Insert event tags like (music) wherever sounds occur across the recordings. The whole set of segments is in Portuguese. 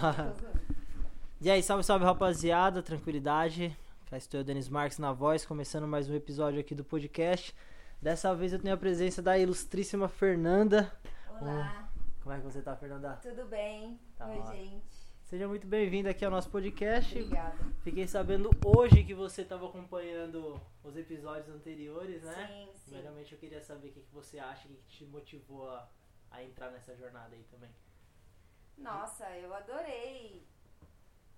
(laughs) e aí, salve, salve rapaziada, tranquilidade. Cá estou eu, Denis Marques na voz, começando mais um episódio aqui do podcast. Dessa vez eu tenho a presença da ilustríssima Fernanda. Olá, Como é que você tá, Fernanda? tudo bem? Tá Oi, ótimo. gente. Seja muito bem-vinda aqui ao nosso podcast. Obrigada. Fiquei sabendo hoje que você estava acompanhando os episódios anteriores, né? Sim, sim. Primeiramente eu queria saber o que, que você acha, o que, que te motivou a, a entrar nessa jornada aí também. Nossa, eu adorei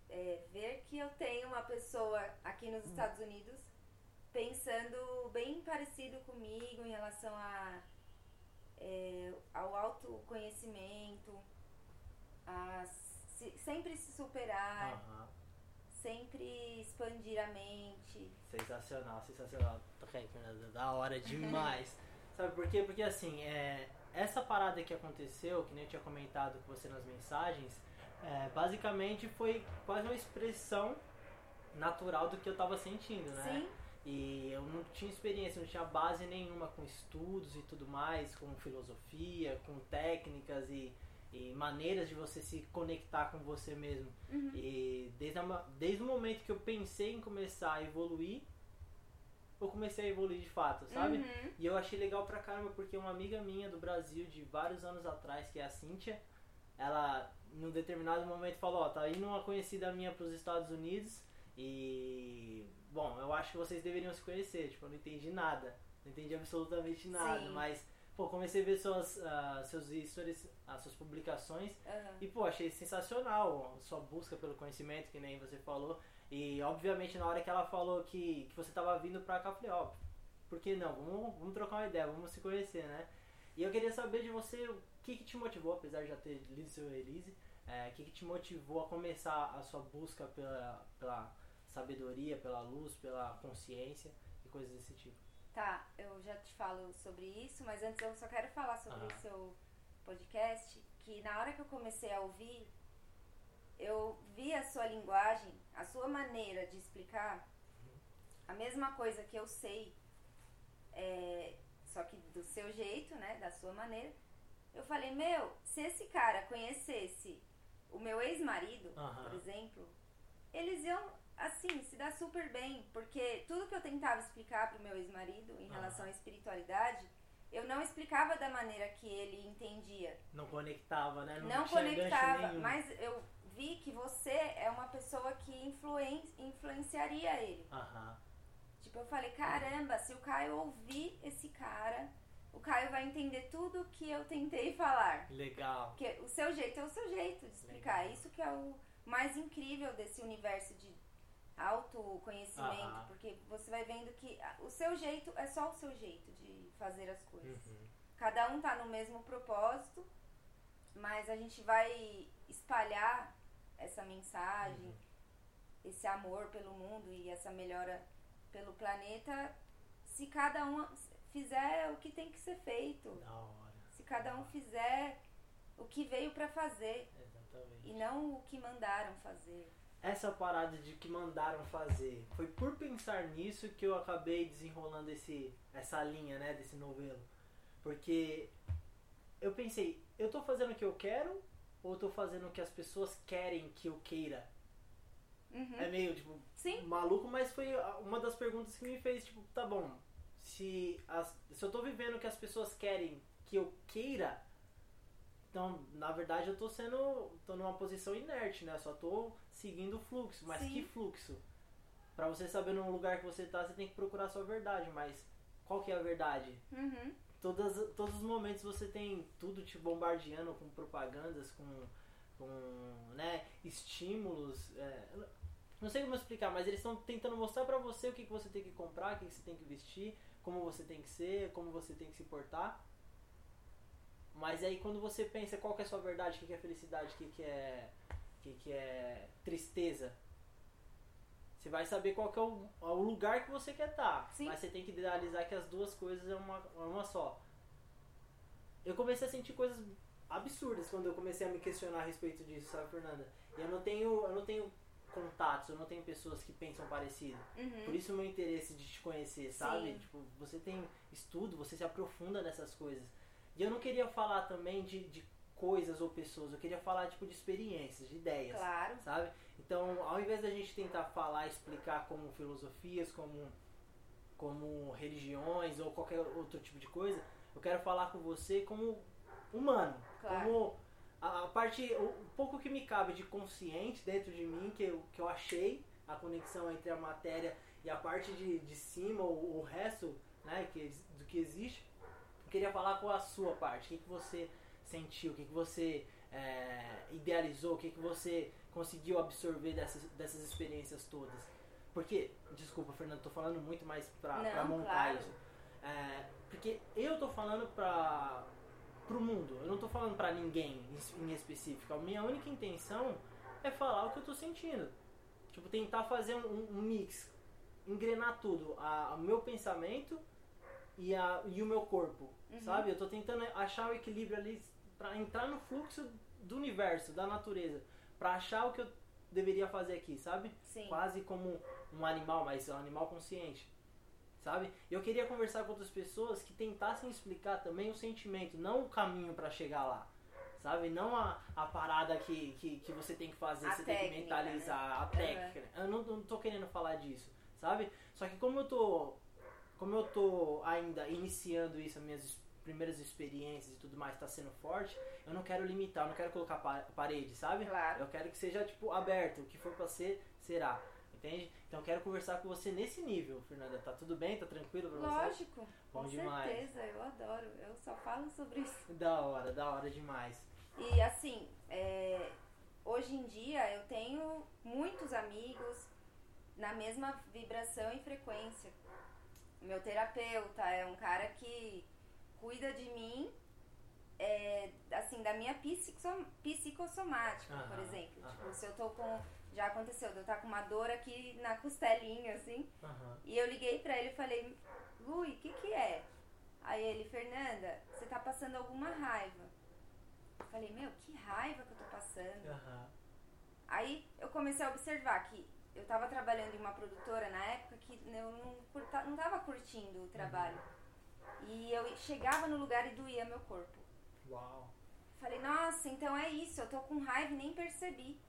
é, ver que eu tenho uma pessoa aqui nos Estados Unidos pensando bem parecido comigo em relação a, é, ao autoconhecimento, a se- sempre se superar, sempre expandir a mente. Sensacional, sensacional. Da hora demais. (laughs) Sabe por quê? Porque assim, é, essa parada que aconteceu, que nem eu tinha comentado com você nas mensagens, é, basicamente foi quase uma expressão natural do que eu tava sentindo, né? Sim, E eu não tinha experiência, não tinha base nenhuma com estudos e tudo mais, com filosofia, com técnicas e, e maneiras de você se conectar com você mesmo. Uhum. E desde, a desde o momento que eu pensei em começar a evoluir, eu comecei a evoluir de fato, sabe? Uhum. E eu achei legal pra caramba, porque uma amiga minha do Brasil, de vários anos atrás, que é a Cíntia, ela, num determinado momento, falou: Ó, tá indo uma conhecida minha pros Estados Unidos e. Bom, eu acho que vocês deveriam se conhecer. Tipo, eu não entendi nada. Não entendi absolutamente nada. Sim. Mas, pô, comecei a ver suas, ah, seus stories, as suas publicações. Aham. E, pô, achei sensacional a sua busca pelo conhecimento, que nem você falou. E, obviamente, na hora que ela falou que, que você tava vindo pra cá, eu falei, ó, por que não? Vamos, vamos trocar uma ideia, vamos se conhecer, né? E eu queria saber de você o que, que te motivou, apesar de já ter lido seu release, é, o que, que te motivou a começar a sua busca pela, pela sabedoria, pela luz, pela consciência e coisas desse tipo. Tá, eu já te falo sobre isso, mas antes eu só quero falar sobre Aham. o seu podcast, que na hora que eu comecei a ouvir, eu vi a sua linguagem, a sua maneira de explicar a mesma coisa que eu sei, é, só que do seu jeito, né, da sua maneira. Eu falei, meu, se esse cara conhecesse o meu ex-marido, Aham. por exemplo, eles iam, assim, se dar super bem, porque tudo que eu tentava explicar pro meu ex-marido em Aham. relação à espiritualidade, eu não explicava da maneira que ele entendia. Não conectava, né? Não, Não, conectava, mas eu vi que você é uma pessoa que influen influenciaria ele. Aham. Tipo, eu falei, caramba, se o Caio ouvir esse cara, o Caio vai entender tudo que eu tentei falar. Legal. Porque o seu jeito é o seu jeito de explicar. Legal. Isso que é o mais incrível desse universo de autoconhecimento. Aham. Porque você vai vendo que o seu jeito é só o seu jeito de fazer as coisas. Uhum. Cada um tá no mesmo propósito, mas a gente vai espalhar essa mensagem, Uhum. esse amor pelo mundo e essa melhora pelo planeta se cada um fizer o que tem que ser feito. Da hora. Se cada um fizer o que veio pra fazer Exatamente. e não o que mandaram fazer. Essa parada de que mandaram fazer, foi por pensar nisso que eu acabei desenrolando esse, essa linha, né, desse novelo. Porque eu pensei, eu tô fazendo o que eu quero ou eu tô fazendo o que as pessoas querem que eu queira? Uhum. É meio, tipo, Sim, maluco, mas foi uma das perguntas que me fez, tipo, tá bom, se, as, se eu tô vivendo o que as pessoas querem que eu queira, então, na verdade, eu tô sendo, tô numa posição inerte, né? Só tô seguindo o fluxo, mas Sim. que fluxo? Pra você saber no lugar que você tá, você tem que procurar a sua verdade, mas qual que é a verdade? uhum. Todas, todos os momentos você tem tudo te bombardeando com propagandas, com, com né, estímulos. é, não sei como explicar, mas eles estão tentando mostrar pra você o que, que você tem que comprar, o que, que você tem que vestir, como você tem que ser, como você tem que se portar. Mas aí quando você pensa qual que é a sua verdade, o que, que é felicidade, o que, que é. o que, que é tristeza. Você vai saber qual que é o, o lugar que você quer estar. Sim. Mas você tem que idealizar que as duas coisas é uma, é uma só. Eu comecei a sentir coisas absurdas quando eu comecei a me questionar a respeito disso, sabe, Fernanda? E eu não tenho, eu não tenho contatos, eu não tenho pessoas que pensam parecido. Uhum. Por isso o meu interesse de te conhecer, sabe? Sim. Tipo, você tem estudo, você se aprofunda nessas coisas. E eu não queria falar também de, de coisas ou pessoas, eu queria falar tipo de experiências, de ideias, Claro. sabe? Então, ao invés da gente tentar falar, explicar como filosofias, como como religiões ou qualquer outro tipo de coisa, eu quero falar com você como humano, Claro. como a, a parte, o um pouco que me cabe de consciente dentro de mim, que eu, que eu achei a conexão entre a matéria e a parte de, de cima, o, o resto né, que, do que existe. Eu queria falar com a sua parte, o que, que você sentiu, o que, que você é, idealizou, o que, que você conseguiu absorver dessas, dessas experiências todas. Porque, desculpa, Fernando, tô falando muito mais pra, Não, pra montar claro. isso. É, porque eu tô falando pra, pro mundo, eu não tô falando pra ninguém em, em específico. A minha única intenção é falar o que eu tô sentindo. Tipo, tentar fazer um, um mix, engrenar tudo, a- o meu pensamento e, a, e o meu corpo, Uhum. sabe? Eu tô tentando achar o equilíbrio ali pra entrar no fluxo do universo, da natureza, pra achar o que eu deveria fazer aqui, sabe? Sim. quase como um animal, mas é um animal consciente. Sabe? Eu queria conversar com outras pessoas que tentassem explicar também o sentimento, não o caminho pra chegar lá. Sabe? Não a, a parada que, que, que você tem que fazer, A você tem que técnica, mentalizar, a técnica. né? Eu não, não tô querendo falar disso, sabe? Só que como eu tô. Como eu tô ainda iniciando isso, as minhas primeiras experiências e tudo mais tá sendo forte, eu não quero limitar, eu não quero colocar pa- parede, sabe? Claro. Eu quero que seja, tipo, aberto. O que for pra ser, será. Entende? Então eu quero conversar com você nesse nível, Fernanda. Tá tudo bem? Tá tranquilo pra você? Lógico. Bom com demais. certeza, eu adoro. Eu só falo sobre isso. (laughs) Da hora, da hora demais. E assim, é, hoje em dia eu tenho muitos amigos na mesma vibração e frequência. Meu terapeuta é um cara que cuida de mim, é, assim, da minha psico- psicossomática, por Aham, exemplo. aham. Tipo, se eu tô com. Já aconteceu, eu estar com uma dor aqui na costelinha, assim. Aham. E eu liguei pra ele e falei, Lui, o que que é? Aí ele, Fernanda, você tá passando alguma raiva. Eu falei, meu, que raiva que eu tô passando. Aí eu comecei a observar que eu tava trabalhando em uma produtora na época que eu não, curta, não tava curtindo o trabalho. E eu chegava no lugar e doía meu corpo. Uau. Falei, nossa, então é isso, eu tô com raiva e nem percebi.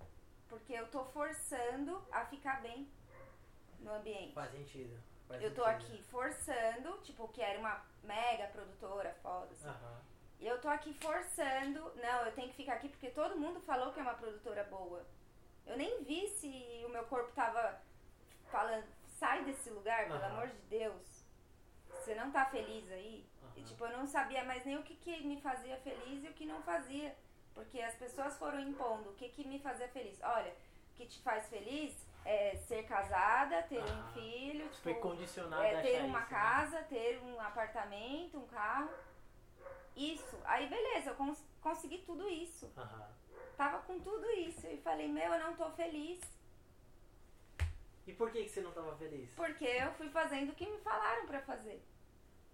Porque eu tô forçando a ficar bem no ambiente. Faz sentido. Faz Eu tô sentido. aqui forçando, tipo, que era uma mega produtora foda, assim. Aham. E eu tô aqui forçando, não, eu tenho que ficar aqui porque todo mundo falou que é uma produtora boa. Eu nem vi se o meu corpo tava falando, sai desse lugar, pelo Aham. amor de Deus. Você não tá feliz aí? E Aham. tipo, eu não sabia mais nem o que, que me fazia feliz e o que não fazia. Porque as pessoas foram impondo o que, que me fazia feliz. Olha, o que te faz feliz é ser casada, ter um Aham. filho, Você foi tipo, condicionado a é, ter uma isso, né? casa, ter um apartamento, um carro. Isso. Aí beleza, eu cons- consegui tudo isso. Aham. Tava com tudo isso. E falei, meu, eu não tô feliz. E por que, que você não tava feliz? Porque eu fui fazendo o que me falaram pra fazer.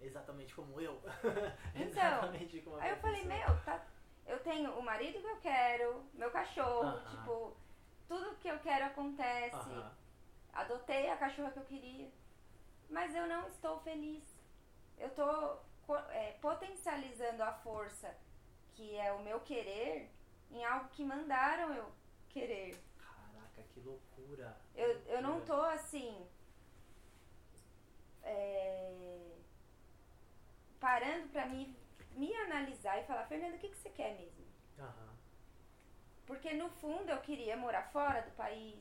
Exatamente como eu. (laughs) Então, Exatamente como Aí eu falei, professora. meu, tá. Eu tenho o marido que eu quero, meu cachorro, Aham. tipo, tudo que eu quero acontece. Aham. Adotei a cachorra que eu queria. Mas eu não estou feliz. Eu tô é, potencializando a força que é o meu querer em algo que mandaram eu querer. Caraca, que loucura. que Eu, eu não tô assim. é, parando pra me, me analisar e falar, Fernanda, o que, que você quer mesmo? Aham. Porque no fundo eu queria morar fora do país.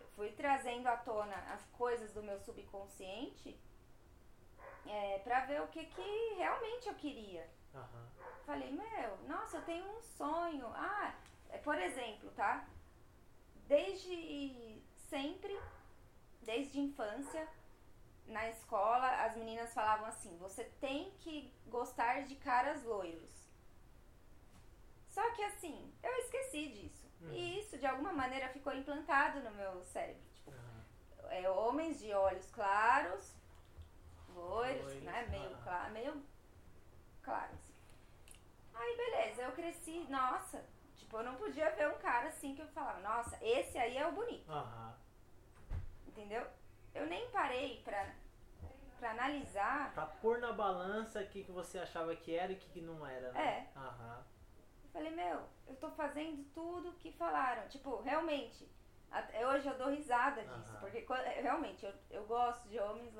Eu fui trazendo à tona as coisas do meu subconsciente é, pra ver o que, que realmente eu queria. Aham. Falei, meu, nossa, eu tenho um sonho. Ah, é, por exemplo, tá? Desde sempre, desde infância, na escola, as meninas falavam assim: você tem que gostar de caras loiros. Só que assim, eu esqueci disso. Uhum. E isso, de alguma maneira, ficou implantado no meu cérebro. Tipo, Aham. é, homens de olhos claros, loiros, Loiros, né? Meio ah. claro, meio claros. Aí beleza, eu cresci, nossa, tipo, eu não podia ver um cara assim que eu falava, nossa, esse aí é o bonito, Aham. entendeu? Eu nem parei pra, pra analisar. Pra pôr na balança o que, que você achava que era e o que, que não era, né? É. Aham. Falei, meu, eu tô fazendo tudo que falaram. Tipo, realmente, até hoje eu dou risada disso, Aham. porque quando- realmente eu, eu gosto de homens,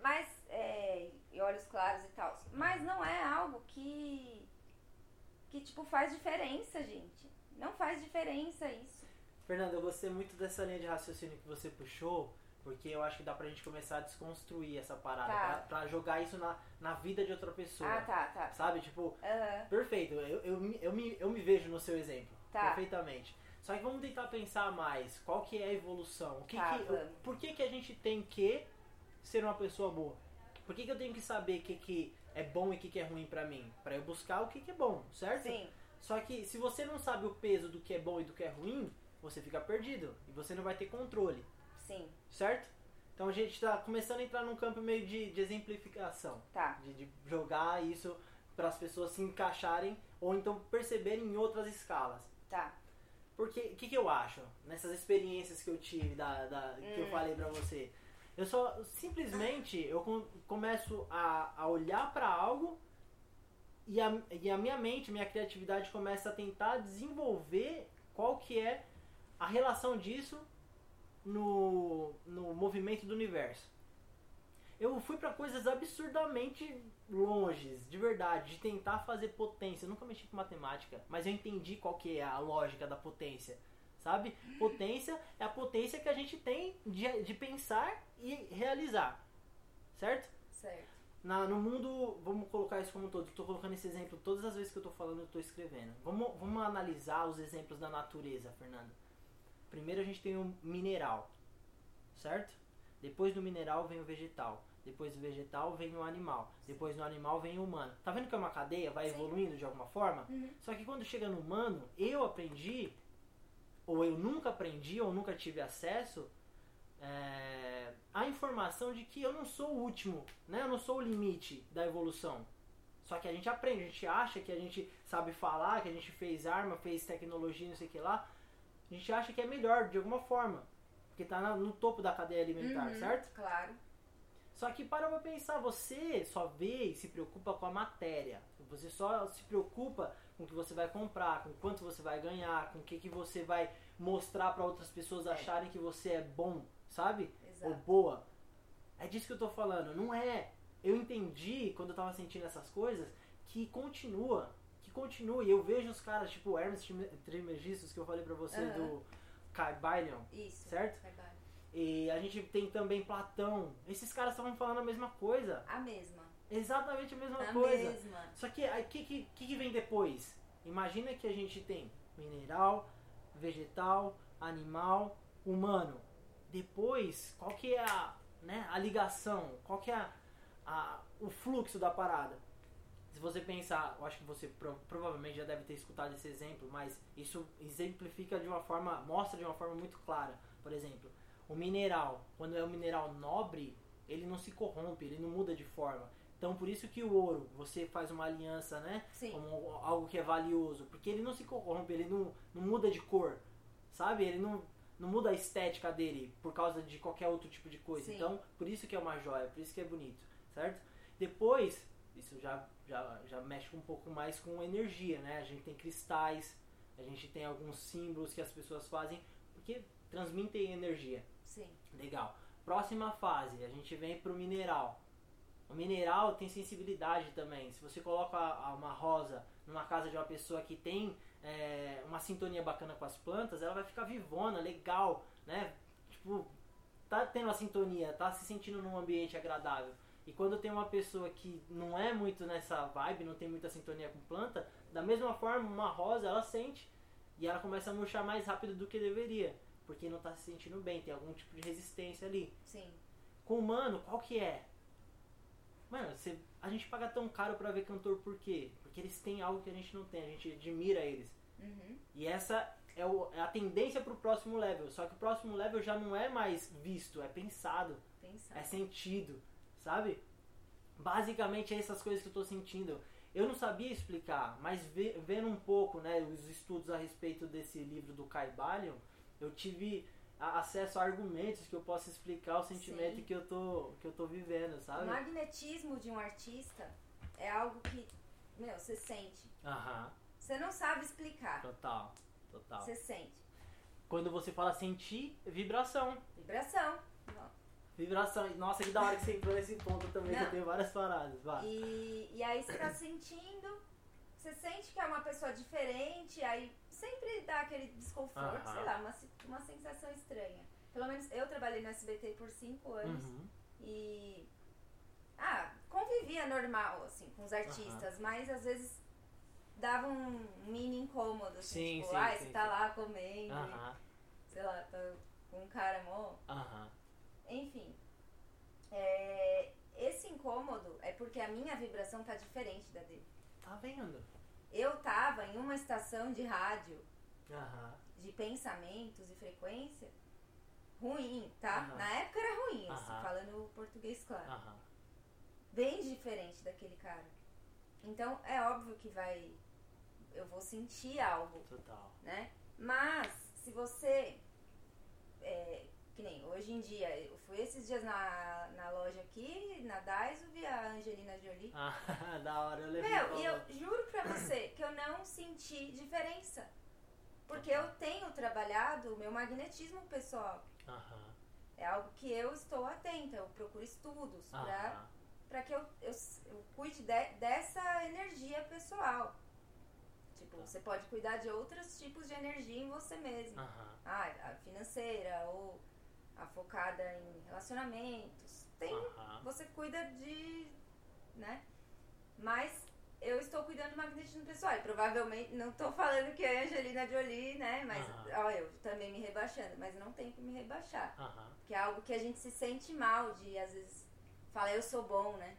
mas é, e olhos claros e tal. Mas não é algo que que tipo faz diferença, gente. Não faz diferença isso. Fernanda, eu gostei muito dessa linha de raciocínio que você puxou, porque eu acho que dá pra gente começar a desconstruir essa parada, Tá. pra, pra jogar isso na, na vida de outra pessoa. Ah, tá, tá. Sabe? Tipo, perfeito, eu, eu, me- eu, me, eu me vejo no seu exemplo. Tá. Perfeitamente. Só que vamos tentar pensar mais. Qual que é a evolução? O que Tá, que, vamos. por que, que a gente tem que ser uma pessoa boa? Por que, que eu tenho que saber o que, que é bom e o que, que é ruim pra mim? Pra eu buscar o que, que é bom, certo? sim. Só que se você não sabe o peso do que é bom e do que é ruim, você fica perdido. E você não vai ter controle, Sim, certo? Então a gente tá começando a entrar num campo meio de, de exemplificação. tá. De, de jogar isso para as pessoas se encaixarem ou então perceberem em outras escalas. Tá. Porque o que, que eu acho nessas experiências que eu tive, da, da- que eu Hum. falei pra você? Eu só simplesmente eu com- começo a, a olhar pra algo e a, e a minha mente, minha criatividade começa a tentar desenvolver qual que é a relação disso no, no movimento do universo. Eu fui pra coisas absurdamente longes, de verdade, de tentar fazer potência. Eu nunca mexi com matemática, mas eu entendi qual que é a lógica da potência. Sabe? Potência é a potência que a gente tem de, de pensar e realizar. Certo? Certo. Na, no mundo, vamos colocar isso como um todo. Estou colocando esse exemplo todas as vezes que eu estou falando, eu estou escrevendo. Vamos, vamos analisar os exemplos da natureza, Fernando. Primeiro a gente tem o mineral, certo? Depois do mineral vem o vegetal. Depois do vegetal vem o animal. Depois do animal vem o humano. Tá vendo que é uma cadeia? Vai Sim. evoluindo de alguma forma? Uhum. Só que quando chega no humano, eu aprendi, ou eu nunca aprendi, ou nunca tive acesso é, à informação de que eu não sou o último, né? Eu não sou o limite da evolução. Só que a gente aprende, a gente acha que a gente sabe falar, que a gente fez arma, fez tecnologia, não sei o que lá. A gente acha que é melhor de alguma forma. Porque tá na- no topo da cadeia alimentar, Uhum, certo? Claro. Só que para pra pensar, você só vê e se preocupa com a matéria. Você só se preocupa com o que você vai comprar, com quanto você vai ganhar, com o que, que você vai mostrar para outras pessoas É. acharem que você é bom, sabe? Ou Exato. boa. É disso que eu tô falando, não é. Eu entendi quando eu tava sentindo essas coisas que continua, que continua. E eu vejo os caras tipo Hermes Trismegistus que eu falei pra você Aham. do Kybalion, Isso. certo? E a gente tem também Platão. Esses caras estavam falando a mesma coisa. A mesma. Exatamente a mesma A coisa. mesma. Só que aí o que, que, que que vem depois? Imagina que a gente tem mineral, vegetal, animal, humano. Depois, qual que é a, né, a ligação? Qual que é a, a- o fluxo da parada? Se você pensar, eu acho que você pro- provavelmente já deve ter escutado esse exemplo, mas isso exemplifica de uma forma, mostra de uma forma muito clara. Por exemplo, o mineral, quando é um mineral nobre, ele não se corrompe, ele não muda de forma. Então por isso que o ouro, você faz uma aliança, né? Sim. Como algo que é valioso, porque ele não se corrompe, ele não, não muda de cor, sabe? Ele não, não muda a estética dele por causa de qualquer outro tipo de coisa. Sim. Então, por isso que é uma joia, por isso que é bonito, certo? Depois, isso já, já, já mexe um pouco mais com energia, né? A gente tem cristais, a gente tem alguns símbolos que as pessoas fazem, porque transmitem energia. Sim. Legal. Próxima fase, a gente vem pro mineral. O mineral tem sensibilidade também. Se você coloca uma rosa numa casa de uma pessoa que tem é, uma sintonia bacana com as plantas, ela vai ficar vivona, legal, né? Tipo, tá tendo a sintonia, tá se sentindo num ambiente agradável. E quando tem uma pessoa que não é muito nessa vibe, não tem muita sintonia com planta, da mesma forma, uma rosa ela sente e ela começa a murchar mais rápido do que deveria, porque não tá se sentindo bem, tem algum tipo de resistência ali. Sim. Com o humano, qual que é? Mano, você, a gente paga tão caro pra ver cantor por quê? Porque eles têm algo que a gente não tem, a gente admira eles. Uhum. E essa é, o- é a tendência pro próximo level. Só que o próximo level já não é mais visto, é pensado, Pensar. é sentido, sabe? Basicamente é essas coisas que eu tô sentindo. Eu não sabia explicar, mas ve- vendo um pouco, né, os estudos a respeito desse livro do Caibalion, eu tive acesso a argumentos que eu possa explicar o sentimento Sim. que eu tô que eu tô vivendo, O sabe? magnetismo de um artista é algo que, meu, você sente. Aham. Você não sabe explicar. Total, total. Você sente. Quando você fala sentir, vibração. Vibração. Vibração. Nossa, que da hora que você entrou nesse ponto também, que Não. eu tenho várias paradas. Vai. E, e aí você tá sentindo, você sente que é uma pessoa diferente, aí sempre dá aquele desconforto, Aham. sei lá, uma, uma sensação estranha. Pelo menos eu trabalhei no SBT por cinco anos Uhum. e. Ah, convivia normal, assim, com os artistas, mas às vezes dava um mini incômodo, assim, Sim, tipo, sim, ah, sim, você tá sim. lá comendo, Aham, sei lá, tá com um cara mó. aham. Enfim, é, esse incômodo é porque a minha vibração tá diferente da dele. Tá vendo? Eu tava em uma estação de rádio Aham. de pensamentos e frequência ruim, tá? Aham. Na época era ruim, assim, Aham. falando português claro. Aham. Bem diferente daquele cara. Então é óbvio que vai. Eu vou sentir algo, Total. né? Mas se você. é, que nem hoje em dia, eu fui esses dias na, na loja aqui, na Daiso, vi a Angelina Jolie. Ah, (laughs) da hora, eu levei Meu, e eu juro pra você que eu não senti diferença. Porque eu tenho trabalhado o meu magnetismo pessoal. Aham. É algo que eu estou atenta, eu procuro estudos pra, pra que eu, eu, eu cuide de- dessa energia pessoal. Tipo, Tá. você pode cuidar de outros tipos de energia em você mesmo. Aham. Ah, a financeira ou a focada em relacionamentos. Tem você cuida de. né? Mas eu estou cuidando do magnetismo pessoal. E provavelmente, não estou falando que é Angelina Jolie, né? Mas, ó, eu também me rebaixando. Mas não tem que me rebaixar. Aham. Que é algo que a gente se sente mal de, às vezes, falar eu sou bom, né?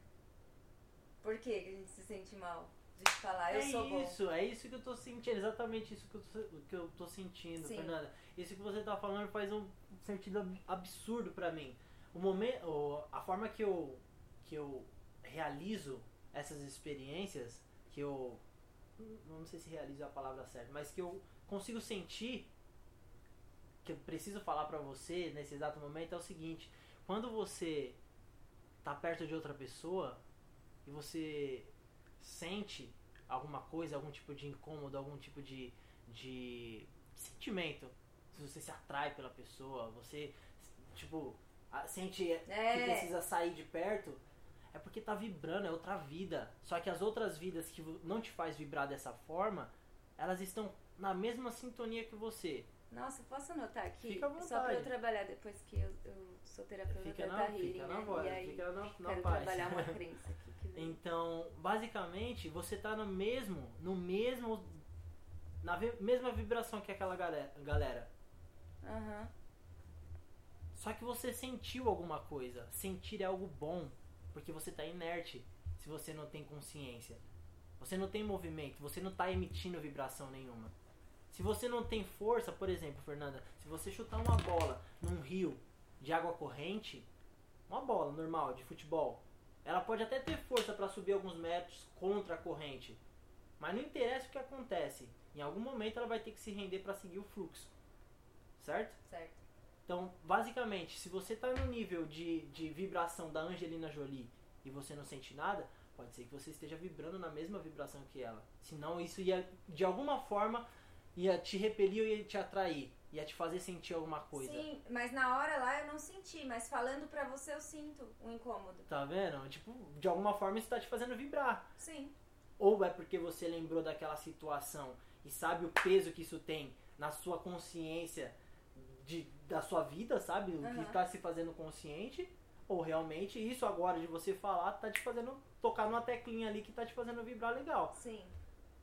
Por que a gente se sente mal de falar eu é sou bom? isso, é isso que eu tô sentindo, exatamente isso que eu tô, que eu tô sentindo, Sim. Fernanda. Isso que você tá falando faz um sentido ab- absurdo pra mim. O momento, a forma que eu que eu realizo essas experiências, que eu não sei se realizo é a palavra certa, mas que eu consigo sentir que eu preciso falar pra você nesse exato momento é o seguinte: quando você tá perto de outra pessoa e você sente alguma coisa, algum tipo de incômodo, algum tipo de, de sentimento, se você se atrai pela pessoa, você tipo sente que É. precisa sair de perto, é porque tá vibrando, é outra vida. Só que as outras vidas que não te faz vibrar dessa forma, elas estão na mesma sintonia que você. Nossa, posso anotar aqui? Fica à Só pra eu trabalhar depois que eu, eu sou terapeuta Fica da na, Healing, fica né? na voz, e aí fica na, na quero paz. trabalhar uma (laughs) crença aqui. Que. Então, basicamente, você tá no mesmo, no mesmo, na ve- mesma vibração que aquela galera. galera. Aham. Só que você sentiu alguma coisa. Sentir é algo bom, porque você tá inerte se você não tem consciência. Você não tem movimento, você não tá emitindo vibração nenhuma. Se você não tem força, por exemplo, Fernanda, se você chutar uma bola num rio de água corrente, uma bola normal de futebol, ela pode até ter força para subir alguns metros contra a corrente, mas não interessa o que acontece. Em algum momento ela vai ter que se render para seguir o fluxo, certo? Certo. Então, basicamente, se você tá no nível de, de vibração da Angelina Jolie e você não sente nada, pode ser que você esteja vibrando na mesma vibração que ela. Senão isso ia, de alguma forma, ia te repelir ou ia te atrair. Ia te fazer sentir alguma coisa. Sim, mas na hora lá eu não senti, mas falando pra você eu sinto um incômodo. Tá vendo? Tipo, de alguma forma isso tá te fazendo vibrar. Sim. Ou é porque você lembrou daquela situação e sabe o peso que isso tem na sua consciência de, da sua vida, sabe? O Aham. que tá se fazendo consciente. Ou realmente isso agora de você falar tá te fazendo tocar numa teclinha ali que tá te fazendo vibrar legal. Sim.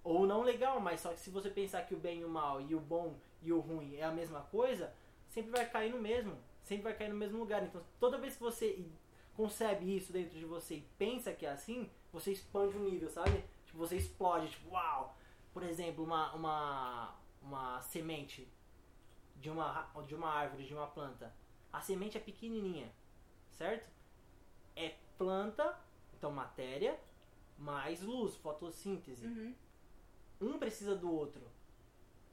Ou não legal, mas só que se você pensar que o bem e o mal e o bom e o ruim é a mesma coisa, sempre vai cair no mesmo. Sempre vai cair no mesmo lugar. Então toda vez que você concebe isso dentro de você e pensa que é assim, você expande o nível, sabe? Tipo, você explode, tipo, uau! Por exemplo, uma, uma, uma semente de uma, de uma árvore, de uma planta. A semente é pequenininha, certo? É planta, então matéria, mais luz, fotossíntese Uhum. Um precisa do outro.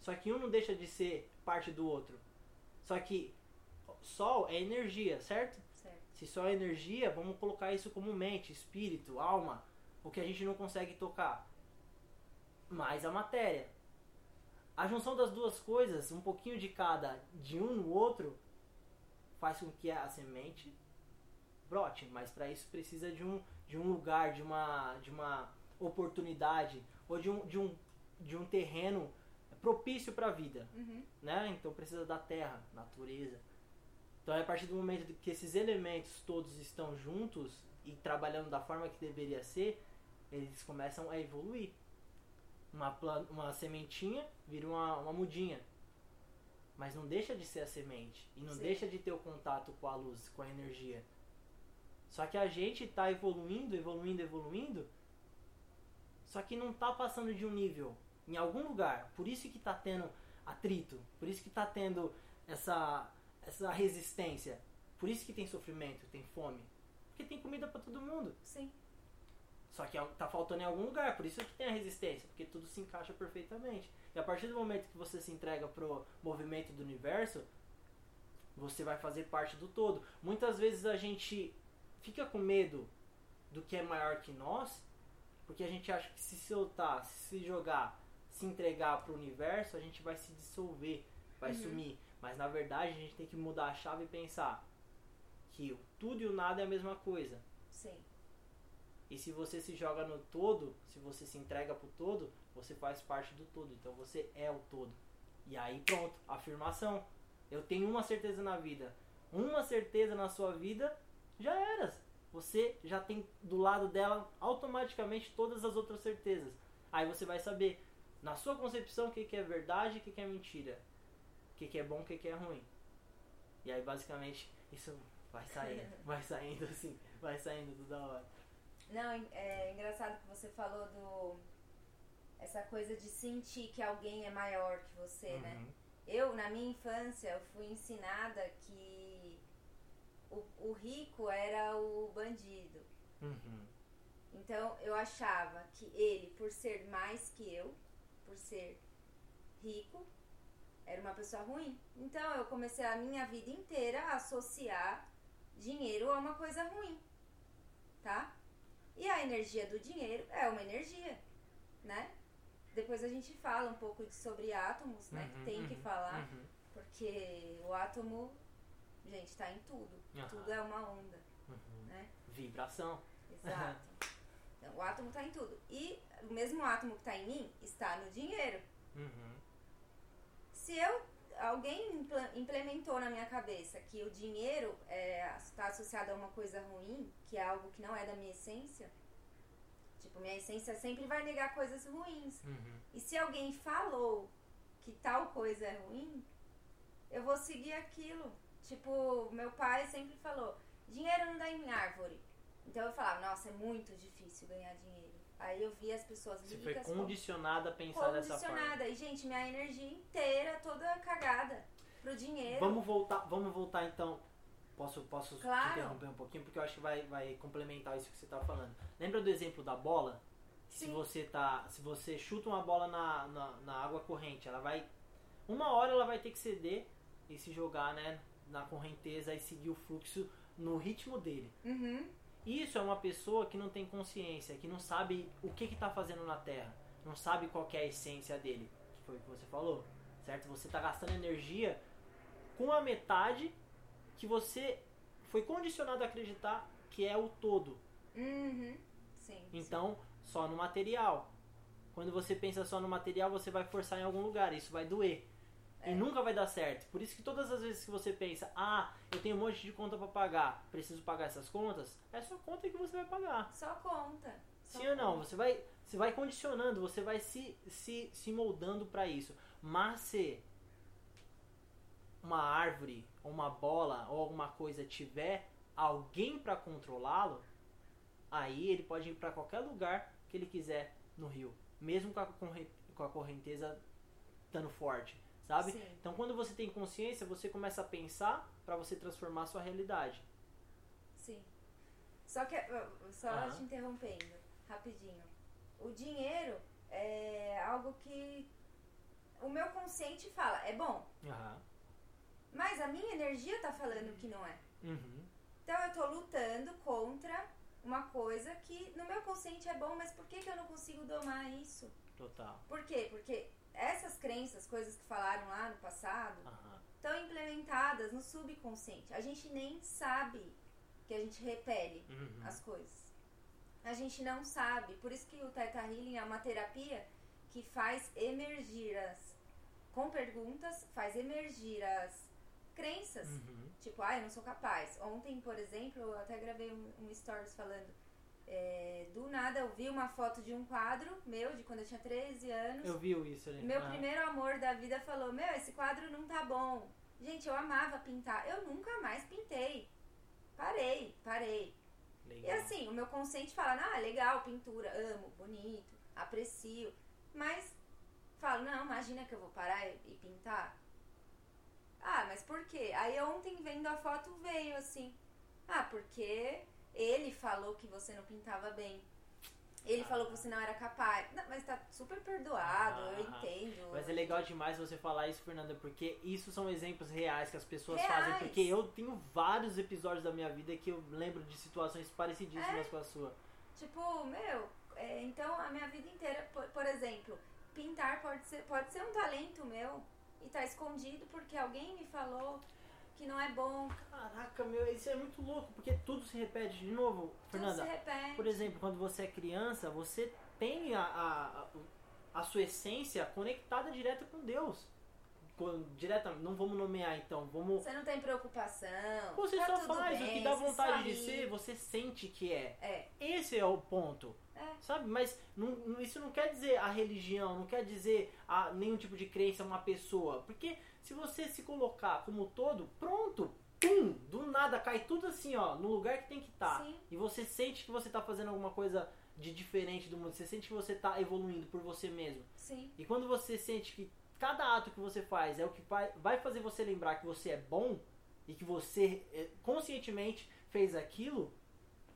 Só que um não deixa de ser parte do outro. Só que sol é energia, certo? Certo. Se sol é energia, vamos colocar isso como mente, espírito, alma, o que a gente não consegue tocar. mais a matéria. A junção das duas coisas, um pouquinho de cada, de um no outro, faz com que a semente brote, mas para isso precisa de um, de um lugar, de uma, de uma oportunidade ou de um, de um, de um terreno propício para a vida, Uhum. né? Então precisa da terra, natureza. Então é a partir do momento que esses elementos todos estão juntos e trabalhando da forma que deveria ser, eles começam a evoluir. Uma, uma sementinha vira uma, uma mudinha. Mas não deixa de ser a semente. E não Sim. deixa de ter o contato com a luz, com a energia. Só que a gente está evoluindo, evoluindo, evoluindo. Só que não está passando de um nível em algum lugar. Por isso que está tendo atrito. Por isso que está tendo essa, essa resistência. Por isso que tem sofrimento, tem fome. Porque tem comida para todo mundo. Sim. Só que tá faltando em algum lugar, por isso que tem a resistência, porque tudo se encaixa perfeitamente. E a partir do momento que você se entrega pro movimento do universo, você vai fazer parte do todo. Muitas vezes a gente fica com medo do que é maior que nós, porque a gente acha que se soltar, se jogar, se entregar pro universo, a gente vai se dissolver, vai Uhum. sumir. Mas na verdade a gente tem que mudar a chave e pensar que o tudo e o nada é a mesma coisa. Sim. E se você se joga no todo, se você se entrega pro todo, você faz parte do todo. Então você é o todo. E aí pronto, afirmação. Eu tenho uma certeza na vida. Uma certeza na sua vida, já era. Você já tem do lado dela automaticamente todas as outras certezas. Aí você vai saber, na sua concepção, o que, que é verdade e o que, que é mentira. O que, que é bom e o que, que é ruim. E aí basicamente isso vai saindo, (laughs) vai saindo assim, vai saindo tudo da hora. Não, é engraçado que você falou do. Essa coisa de sentir que alguém é maior que você, né? Uhum. Eu, na minha infância, eu fui ensinada que o, o rico era o bandido. Uhum. Então eu achava que ele, por ser mais que eu, por ser rico, era uma pessoa ruim. Então eu comecei a minha vida inteira a associar dinheiro a uma coisa ruim, tá? E a energia do dinheiro é uma energia, né? Depois a gente fala um pouco de- sobre átomos, né? Uhum, que tem que uhum, falar, uhum. porque o átomo, gente, tá em tudo. Tudo é uma onda, Uhum. né? Vibração. Exato. (laughs) O átomo está em tudo. E o mesmo átomo que está em mim está no dinheiro. Uhum. Se eu alguém implementou na minha cabeça que o dinheiro está associado a uma coisa ruim, que é algo que não é da minha essência, tipo, minha essência sempre vai negar coisas ruins. Uhum. E se alguém falou que tal coisa é ruim, eu vou seguir aquilo. Tipo, meu pai sempre falou: dinheiro não dá em árvore. Então eu falava: nossa, é muito difícil ganhar dinheiro. Aí eu via as pessoas Você foi condicionada a pensar dessa forma. condicionada. E, gente, minha energia inteira toda cagada pro dinheiro. Vamos voltar, vamos voltar então. Posso, posso Claro. te interromper um pouquinho porque eu acho que vai, vai complementar isso que você tá falando. Lembra do exemplo da bola? Que Se Sim. você tá, se você chuta uma bola na, na, na água corrente, ela vai uma hora ela vai ter que ceder e se jogar, né, na correnteza e seguir o fluxo no ritmo dele. Uhum. Isso é uma pessoa que não tem consciência, que não sabe o que está fazendo na Terra, não sabe qual que é a essência dele, que foi o que você falou, certo? Você está gastando energia com a metade que você foi condicionado a acreditar que é o todo. Uhum. Sim. Então, só no material. Quando você pensa só no material, você vai forçar em algum lugar, isso vai doer. É. E nunca vai dar certo. Por isso que todas as vezes que você pensa, ah, eu tenho um monte de conta para pagar, preciso pagar essas contas, é só conta que você vai pagar. Só conta. Só Sim ou não? conta. Você vai, você vai condicionando, você vai se, se, se moldando para isso. Mas se uma árvore, ou uma bola, ou alguma coisa tiver alguém para controlá-lo, aí ele pode ir para qualquer lugar que ele quiser no rio, mesmo com a, com a correnteza estando forte, sabe? Sim. Então quando você tem consciência, você começa a pensar para você transformar a sua realidade. Sim. Só que, só te interrompendo, rapidinho. O dinheiro é algo que o meu consciente fala, é bom, Aham. mas a minha energia tá falando que não é. Uhum. Então eu tô lutando contra uma coisa que no meu consciente é bom, mas por que, que eu não consigo domar isso? Total. Por quê? Porque essas crenças, coisas que falaram lá no passado, Aham. estão implementadas no subconsciente. A gente nem sabe que a gente repele Uhum. as coisas. A gente não sabe. Por isso que o Theta Healing é uma terapia que faz emergir as. Com perguntas, faz emergir as crenças. Uhum. Tipo, ah, eu não sou capaz. Ontem, por exemplo, eu até gravei um, um stories falando. É, do nada eu vi uma foto de um quadro meu, de quando eu tinha 13 anos. Eu vi isso ali. Meu Ah. primeiro amor da vida falou: Meu, esse quadro não tá bom. Gente, eu amava pintar. Eu nunca mais pintei. Parei, parei. E Legal. assim, o meu consciente fala: Ah, legal, pintura, amo, bonito, aprecio. Mas falo: Não, imagina que eu vou parar e, e pintar. Ah, mas por quê? Aí ontem vendo a foto veio assim: Ah, porque ele falou que você não pintava bem. Ele Ah. falou que você não era capaz. Não, mas tá super perdoado, eu Ah. entendo. Mas é legal demais você falar isso, Fernanda, porque isso são exemplos reais que as pessoas Reais. fazem. Porque eu tenho vários episódios da minha vida que eu lembro de situações parecidíssimas com a sua. Tipo, meu, é, então a minha vida inteira, por, por exemplo, pintar pode ser, pode ser um talento meu e tá escondido porque alguém me falou que não é bom. Caraca, meu, isso é muito louco, porque tudo se repete de novo, Fernanda. Tudo se repete. Por exemplo, quando você é criança, você tem a, a, a, sua essência conectada direto com Deus. Direta, não vamos nomear então, vamos. Você não tem preocupação. Você tá só faz bem, o que dá vontade de ser, você sente que é. É, Esse é o ponto. É. Sabe? Mas não- isso não quer dizer a religião, não quer dizer a, nenhum tipo de crença, uma pessoa. Porque se você se colocar como todo, pronto, pum, do nada cai tudo assim, ó, no lugar que tem que estar. Sim. E você sente que você tá fazendo alguma coisa de diferente do mundo, você sente que você tá evoluindo por você mesmo. sim, E quando você sente que cada ato que você faz é o que vai, vai fazer você lembrar que você é bom e que você eh, conscientemente fez aquilo,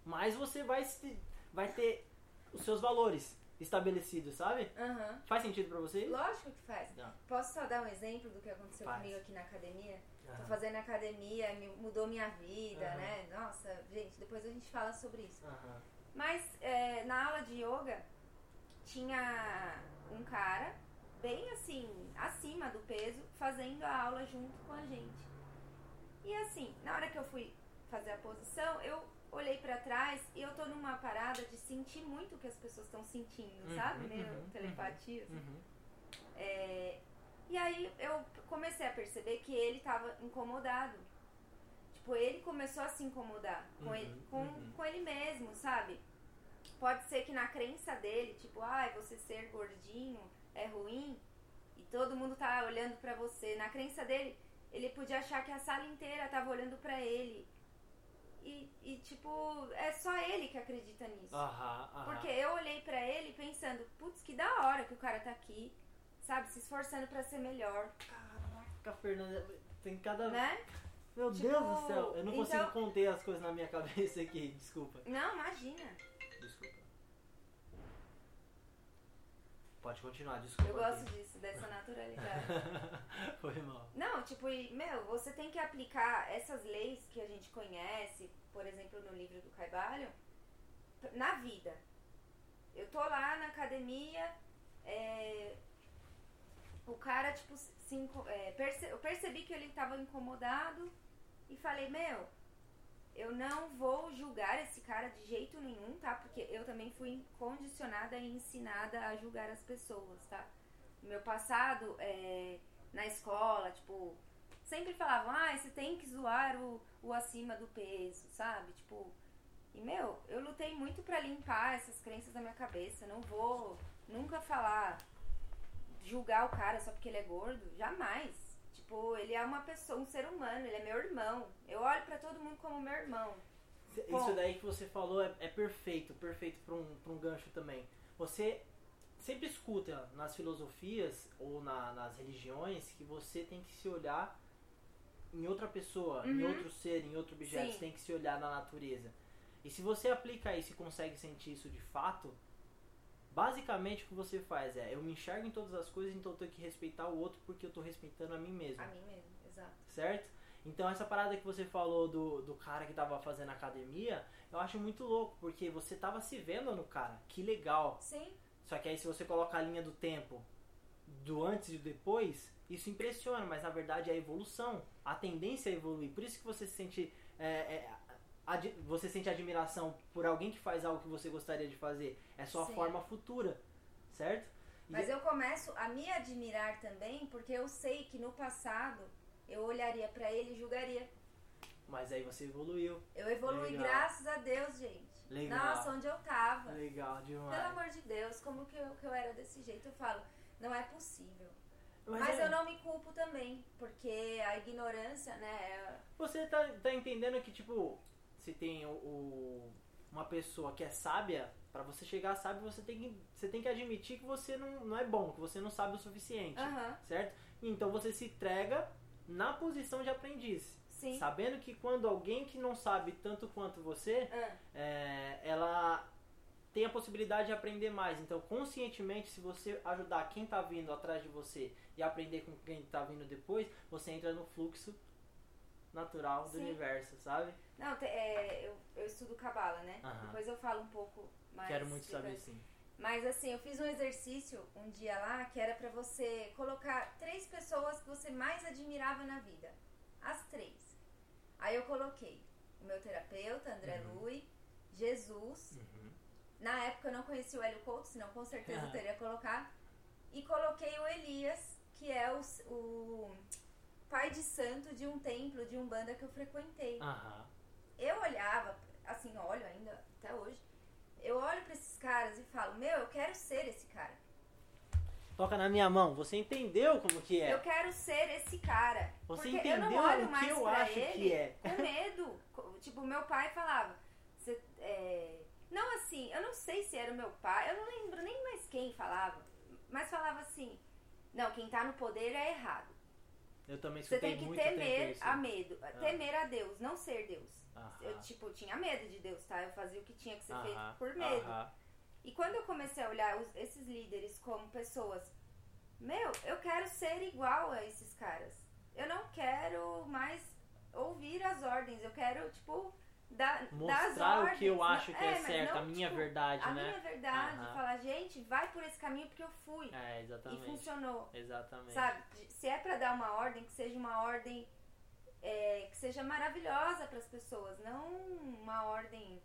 mais você vai, se- vai ter os seus valores estabelecidos, sabe? aham. Faz sentido pra você? Lógico que faz. Não. Posso só dar um exemplo do que aconteceu Faz. comigo aqui na academia? Tô Aham. fazendo academia, mudou minha vida, Aham. né? Nossa, gente, depois a gente fala sobre isso. Aham. Mas é, na aula de yoga tinha um cara bem assim, acima do peso, fazendo a aula junto com a gente. E assim, na hora que eu fui fazer a posição, eu olhei pra trás e eu tô numa parada de sentir muito o que as pessoas estão sentindo, Uhum, sabe? Meio uhum, telepatia. assim. Uhum. É, e aí eu comecei a perceber que ele tava incomodado. Tipo, ele começou a se incomodar com, Uhum, ele, com, uhum. com ele mesmo, sabe? Pode ser que na crença dele, tipo, ai, você ser gordinho é ruim e todo mundo tá olhando pra você. Na crença dele, ele podia achar que a sala inteira tava olhando pra ele. E, e, tipo, é só ele que acredita nisso. Aham, aham. Porque eu olhei pra ele pensando, putz, que da hora que o cara tá aqui, sabe, se esforçando pra ser melhor, Caraca, Fernanda, tem cada. né? Meu Tipo, Deus do céu, eu não então- consigo conter as coisas na minha (laughs) cabeça aqui, desculpa. Não, imagina. Pode continuar, desculpa. Eu gosto disso, dessa (laughs) naturalidade. Foi mal. Não, tipo, meu, você tem que aplicar essas leis que a gente conhece, por exemplo, no livro do Caibalho, na vida. Eu tô lá na academia, é, o cara, tipo, se, é, perce- eu percebi que ele tava incomodado e falei, meu, eu não vou julgar esse cara de jeito nenhum, tá? Porque eu também fui condicionada e ensinada a julgar as pessoas, tá? O meu passado é, na escola, tipo, sempre falavam, ah, você tem que zoar o, o acima do peso, sabe? Tipo, e meu, eu lutei muito pra limpar essas crenças da minha cabeça. Não vou nunca falar, julgar o cara só porque ele é gordo, jamais. Tipo, ele é uma pessoa, um ser humano, ele é meu irmão. Eu olho pra todo mundo como meu irmão. Isso Bom. daí que você falou é, é perfeito, perfeito para um, pra um gancho também. Você sempre escuta nas filosofias ou na- nas religiões que você tem que se olhar em outra pessoa, em Uhum. outro ser, em outro objeto, Sim. você tem que se olhar na natureza. E se você aplica isso e consegue sentir isso de fato, basicamente o que você faz é, eu me enxergo em todas as coisas, então eu tenho que respeitar o outro porque eu tô respeitando a mim mesmo A mim mesmo, exato. certo? Então essa parada que você falou do, do cara que tava fazendo academia, eu acho muito louco, porque você tava se vendo no cara, que legal. Sim, Só que aí se você coloca a linha do tempo do antes e do depois, isso impressiona, mas na verdade é a evolução. A tendência é evoluir. Por isso que você se sente. É, é, você sente admiração por alguém que faz algo que você gostaria de fazer. É sua Sim. forma futura. Certo? E- Mas eu começo a me admirar também porque eu sei que no passado eu olharia pra ele e julgaria. Mas aí você evoluiu. Eu evolui Legal. graças a Deus, gente. Legal. Nossa, onde eu tava. Legal demais. Pelo amor de Deus, como que eu, que eu era desse jeito? Eu falo, não é possível. Mas, Mas, é- eu não me culpo também, porque a ignorância, né? é- Você tá, tá entendendo que, tipo, se tem o, o- uma pessoa que é sábia, pra você chegar sábio, você tem que, você tem que admitir que você não, não é bom, que você não sabe o suficiente, Aham, certo? Então você se entrega na posição de aprendiz. sim. Sabendo que quando alguém que não sabe tanto quanto você, Ah, é, ela tem a possibilidade de aprender mais. Então, conscientemente, se você ajudar quem está vindo atrás de você e aprender com quem está vindo depois, você entra no fluxo natural do Sim. universo, sabe? Não, te- é, eu, eu estudo cabala, né? Aham. Depois eu falo um pouco mais. Quero muito saber sim. Mas assim, eu fiz um exercício um dia lá que era pra você colocar três pessoas que você mais admirava na vida. As três. Aí eu coloquei o meu terapeuta, André Uhum. Lui, Jesus. Uhum. Na época eu não conhecia o Hélio Couto, senão com certeza eu (laughs) teria colocado. E coloquei o Elias, que é o, s- o pai de santo de um templo, de um banda que eu frequentei. Aham. Eu olhava, assim, olho ainda até hoje, eu olho pra esses caras e falo, meu, eu quero ser esse cara. Toca na minha mão. Você entendeu como que é? Eu quero ser esse cara. Você porque eu não entendeu olho o que mais eu pra acho ele que é. com medo. Tipo, meu pai falava, "Cê, é, não assim, eu não sei se era o meu pai, eu não lembro nem mais quem falava, mas falava assim, não, quem tá no poder é errado. Eu também Você tem que temer a medo, temer a Deus, não ser Deus. Aham. Eu, tipo, tinha medo de Deus, tá? Eu fazia o que tinha que ser feito Aham. por medo. E quando eu comecei a olhar os- esses líderes como pessoas, meu, eu quero ser igual a esses caras. Eu não quero mais ouvir as ordens, eu quero, tipo, as Mostrar ordens. o que eu Não- acho que é, mas certo, não, a minha tipo, verdade, A né? minha verdade, Aham. falar, gente, vai por esse caminho porque eu fui. É, e exatamente. funcionou. Exatamente. Sabe? Se é pra dar uma ordem, que seja uma ordem é, que seja maravilhosa pras pessoas, não uma ordem,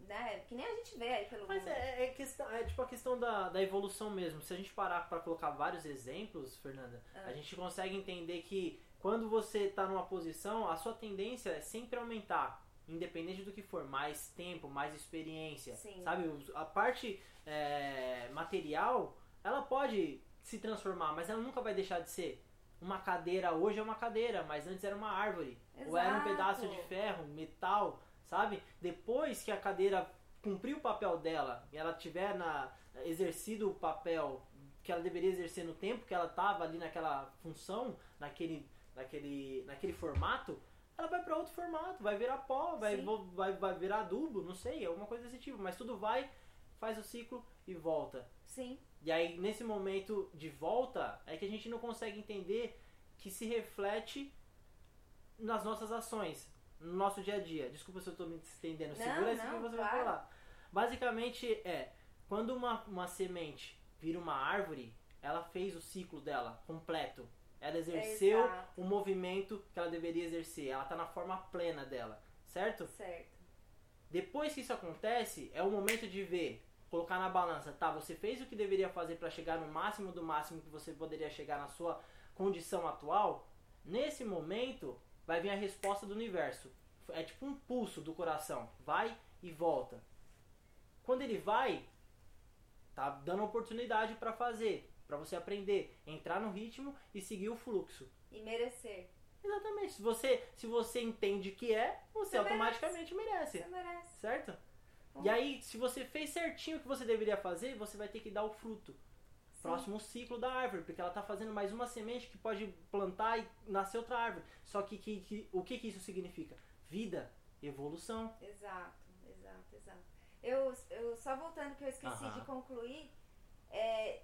né? Que nem a gente vê aí pelo Mas é, é questão, é tipo a questão da, da evolução mesmo. Se a gente parar pra colocar vários exemplos, Fernanda, Ah. a gente consegue entender que quando você tá numa posição, a sua tendência é sempre aumentar. Independente do que for, mais tempo, mais experiência. Sim. Sabe? A parte é, material, ela pode se transformar, mas ela nunca vai deixar de ser. Uma cadeira hoje é uma cadeira, mas antes era uma árvore. Ou era um Exato. pedaço de ferro, metal, sabe? Depois que a cadeira cumprir o papel dela e ela tiver na, exercido o papel que ela deveria exercer no tempo que ela estava ali naquela função, naquele, naquele, naquele formato, ela vai para outro formato, vai virar pó, vai, vai, vai virar adubo, não sei, alguma coisa desse tipo. Mas tudo vai, faz o ciclo e volta. Sim. E aí, nesse momento de volta, é que a gente não consegue entender que se reflete nas nossas ações, no nosso dia a dia. Desculpa se eu estou me estendendo, Não, segura isso que você claro. vai falar. Basicamente é, quando uma, uma semente vira uma árvore, ela fez o ciclo dela completo. Ela exerceu Exato. o movimento que ela deveria exercer. Ela está na forma plena dela, certo? Certo. Depois que isso acontece, é o momento de ver, colocar na balança, tá? Você fez o que deveria fazer para chegar no máximo do máximo que você poderia chegar na sua condição atual. Nesse momento, vai vir a resposta do universo. É tipo um pulso do coração, vai e volta. Quando ele vai, tá dando oportunidade para fazer, para você aprender, entrar no ritmo e seguir o fluxo. E merecer. Exatamente. Se você, se você entende que é, você, Você automaticamente merece. Você merece. Certo? Bom. E aí, se você fez certinho o que você deveria fazer, você vai ter que dar o fruto. Sim. Próximo ciclo da árvore, porque ela está fazendo mais uma semente que pode plantar e nascer outra árvore. Só que, que- que- o que, que isso significa? Vida, evolução. Exato, exato, exato. Eu, eu só voltando que eu esqueci de concluir, é,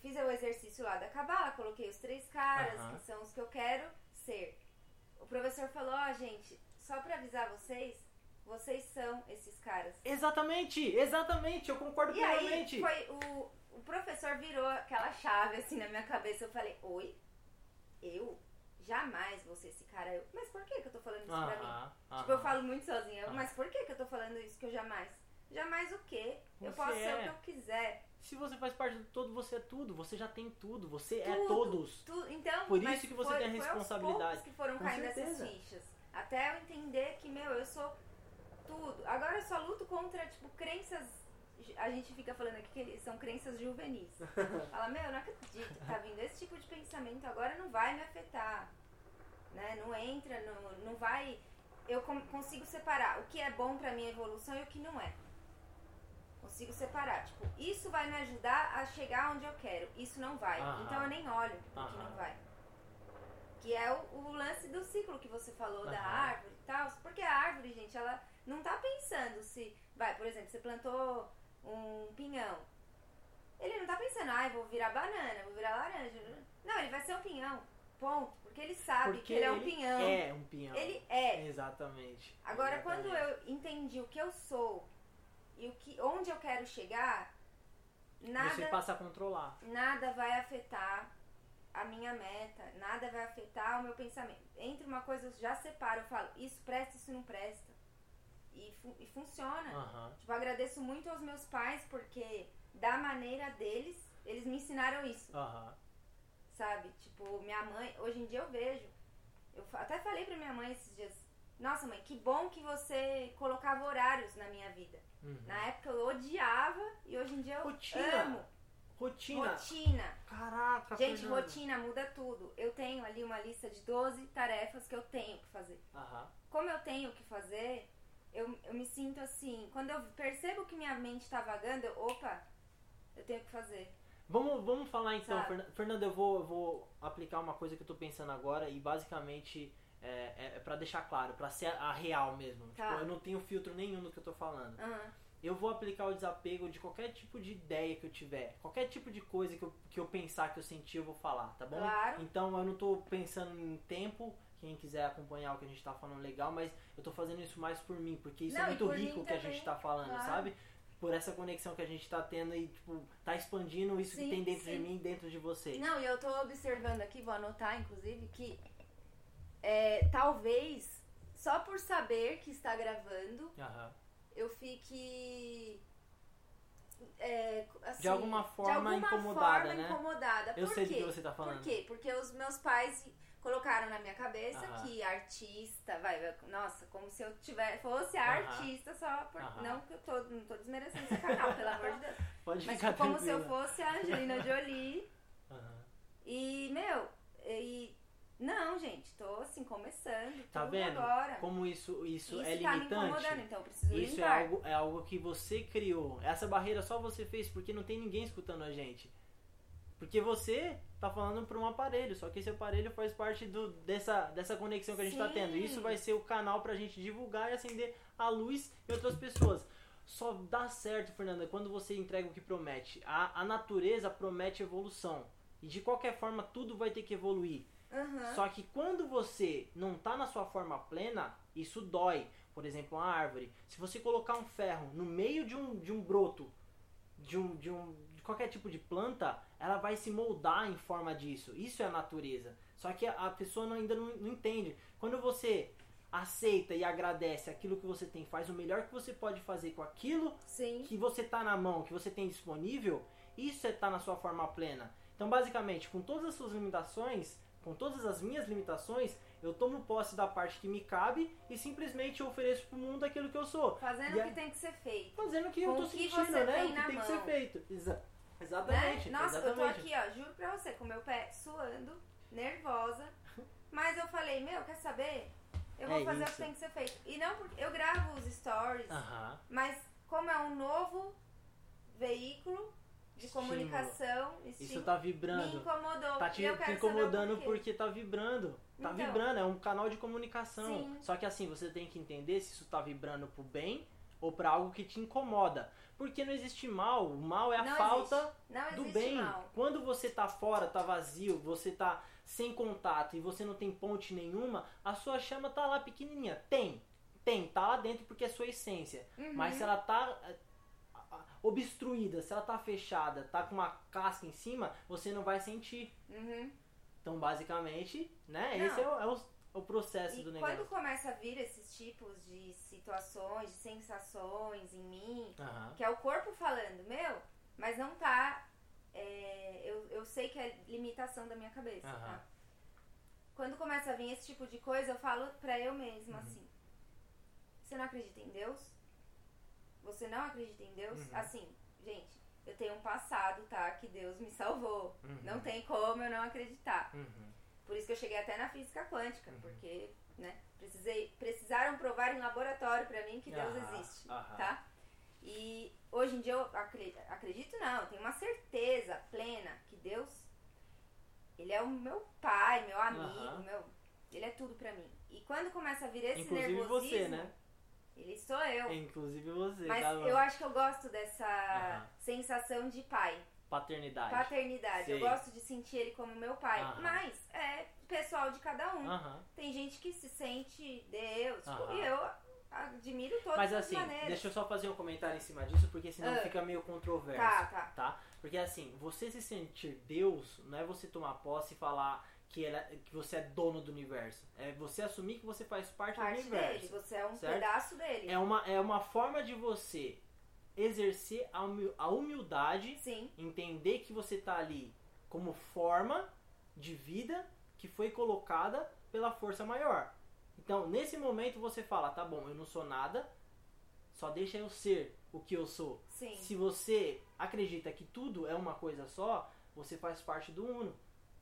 fiz o exercício lá da cabala, coloquei os três caras, que são os que eu quero ser. O professor falou, ó, gente, só pra avisar vocês, vocês são esses caras. Exatamente, exatamente, eu concordo E aí plenamente. foi o, o professor virou aquela chave assim na minha cabeça. Eu falei, oi? Eu? Jamais vou ser esse cara. Eu, mas por que, que eu tô falando isso pra mim? Tipo, eu falo muito sozinha. Eu, mas por que, que eu tô falando isso que eu jamais? Jamais o quê? Você eu posso ser é. o que eu quiser. Se você faz parte do todo, você é tudo. Você já tem tudo. Você é Tudo, todos. tu- então, Por isso que você foi, tem a responsabilidade. que foram Com caindo certeza. essas fichas. Até eu entender que, meu, eu sou tudo. Agora eu só luto contra, tipo, crenças. A gente fica falando aqui que são crenças juvenis. (laughs) Fala, meu, eu não acredito que tá vindo esse tipo de pensamento agora não vai me afetar. Né? Não entra, não, não vai. Eu consigo separar o que é bom pra minha evolução e o que não é. Consigo separar. Tipo, isso vai me ajudar a chegar onde eu quero. Isso não vai. Aham. Então eu nem olho o que Aham. não vai. Que é o, o lance do ciclo que você falou da Aham. árvore e tal. Porque a árvore, gente, ela não tá pensando se. Vai, por exemplo, você plantou um pinhão. Ele não tá pensando, ai, vou virar banana, vou virar laranja. Não, ele vai ser um pinhão. Ponto. Porque ele sabe Porque que ele é um pinhão. É um pinhão. Ele é. Exatamente. Agora, Exatamente. quando eu entendi o que eu sou e o que, onde eu quero chegar, Você nada, passa a controlar. nada vai afetar a minha meta, nada vai afetar o meu pensamento. Entre uma coisa, eu já separo, eu falo, isso presta, isso não presta. E, fu- e funciona. Aham. Tipo, agradeço muito aos meus pais, porque da maneira deles, eles me ensinaram isso Aham. sabe? Tipo, minha mãe, hoje em dia eu vejo. Eu até falei pra minha mãe esses dias: Nossa, mãe, que bom que você colocava horários na minha vida. Uhum. Na época eu odiava e hoje em dia eu Rotina. amo. Rotina. Rotina. Caraca, Gente, Fernanda. rotina muda tudo. Eu tenho ali uma lista de 12 tarefas que eu tenho que fazer. Aham. Como eu tenho que fazer, eu, eu me sinto assim. Quando eu percebo que minha mente tá vagando, eu, opa, eu tenho que fazer. Vamos, vamos falar então, Sabe? Fernan- Fernanda, eu vou, eu vou aplicar uma coisa que eu tô pensando agora e basicamente é, é para deixar claro, pra ser a real mesmo. Tá. Tipo, eu não tenho filtro nenhum no que eu tô falando. Aham. Eu vou aplicar o desapego de qualquer tipo de ideia que eu tiver, qualquer tipo de coisa que eu, que eu pensar, que eu sentir, eu vou falar, tá bom? Claro. Então eu não tô pensando em tempo, quem quiser acompanhar o que a gente tá falando legal, mas eu tô fazendo isso mais por mim, porque isso Não, é muito rico o que a gente tá falando, claro. sabe? Por essa conexão que a gente tá tendo e, tipo, tá expandindo isso que Sim, tem dentro de sim. mim e dentro de você. Não, e eu tô observando aqui, vou anotar inclusive, que é, talvez só por saber que está gravando Aham. eu fique. é, assim, De alguma forma de alguma incomodada, forma né? incomodada. Eu Por sei do quê? que você tá falando. Por quê? Porque os meus pais colocaram na minha cabeça Aham. que artista, vai, nossa, como se eu tiver, fosse Aham. artista só por. Aham. Não que eu tô, não tô desmerecendo esse canal, pelo amor de Deus. (laughs) Pode Mas ficar como se eu tranquila. fosse a Angelina Jolie. E, meu, e. Não, gente, tô assim, começando. Tá vendo? agora. Como isso, isso, Isso é tá limitante? então Isso é algo, é algo que você criou. Essa barreira só você fez porque não tem ninguém escutando a gente. Porque você tá falando para um aparelho, só que esse aparelho faz parte do, dessa, dessa conexão que a gente tá Sim. tendo. Isso vai ser o canal pra gente divulgar e acender a luz em outras pessoas. Só dá certo, Fernanda, quando você entrega o que promete. A, a natureza promete evolução. E de qualquer forma, tudo vai ter que evoluir. Aham. Só que quando você não tá na sua forma plena, isso dói. Por exemplo, uma árvore. Se você colocar um ferro no meio de um, de um broto, de, um, de, um, de qualquer tipo de planta, ela vai se moldar em forma disso. Isso é a natureza. Só que a, pessoa não- ainda não, não entende. Quando você aceita e agradece aquilo que você tem, faz o melhor que você pode fazer com aquilo Sim. que você tá na mão, que você tem disponível, isso é estar na sua forma plena. Então, basicamente, com todas as suas limitações, com todas as minhas limitações, eu tomo posse da parte que me cabe e simplesmente ofereço pro mundo aquilo que eu sou. Fazendo o a- que tem que ser feito. Fazendo o que Com eu tô o sentindo, né? O que na tem que ser mão. feito. Exa- exatamente. Né? Nossa, exatamente. eu tô aqui, ó, juro pra você, com meu pé suando, nervosa. Mas eu falei, meu, quer saber? Eu vou É fazer o isso. que tem que ser feito. E não porque eu gravo os stories, Aham. mas como é um novo veículo de Estímulo. comunicação, Isso estímulo, tá me vibrando. incomodou. Tá te, te incomodando porquê. porque tá vibrando. Tá Então. vibrando, é um canal de comunicação. Sim. Só que assim, você tem que entender se isso tá vibrando pro bem ou pra algo que te incomoda. Porque não existe mal, o mal é a Não falta do bem. mal. Quando você tá fora, tá vazio, você tá sem contato e você não tem ponte nenhuma, a sua chama tá lá pequenininha. Tem, tem, tá lá dentro porque é sua essência. Uhum. Mas se ela tá obstruída, se ela tá fechada, tá com uma casca em cima, você não vai sentir. Uhum. Então, basicamente, né? Não. Esse é o, é o- o processo E do quando negócio. começa a vir esses tipos de situações, de sensações em mim, Aham. que é o corpo falando, meu, mas não tá. é, eu, eu sei que é limitação da minha cabeça, Aham. tá? Quando começa a vir esse tipo de coisa, eu falo pra eu mesma Uhum. assim: Você não acredita em Deus? Você não acredita em Deus? Uhum. Assim, gente, eu tenho um passado, tá? Que Deus me salvou. Uhum. Não tem como eu não acreditar. Uhum. Por isso que eu cheguei até na física quântica, Uhum. porque, né, precisei, precisaram provar em laboratório pra mim que Deus existe, tá? E hoje em dia eu acre- acredito não, eu tenho uma certeza plena que Deus, ele é o meu pai, meu amigo, meu, ele é tudo pra mim. E quando começa a vir esse Inclusive nervosismo, você, né? Ele sou eu. Inclusive você, Mas tá? eu acho que eu gosto dessa Aham. sensação de pai. Paternidade. Paternidade. Eu Sei. gosto de sentir ele como meu pai. Aham. Mas é pessoal de cada um. Aham. Tem gente que se sente Deus. tipo, e eu admiro todas Mas as assim, maneiras. deixa eu só fazer um comentário em cima disso, porque senão Ah. fica meio controverso. Tá, tá. tá? Porque assim, você se sentir Deus não é você tomar posse e falar que, ela, que você é dono do universo. É você assumir que você faz parte, do Parte universo. dele. Você é um certo? pedaço dele. É uma, é uma forma de você exercer a humil- a humildade, Sim. entender que você tá ali como forma de vida que foi colocada pela força maior. Então, nesse momento você fala, tá bom, eu não sou nada, só deixa eu ser o que eu sou. Sim. Se você acredita que tudo é uma coisa só, você faz parte do Uno.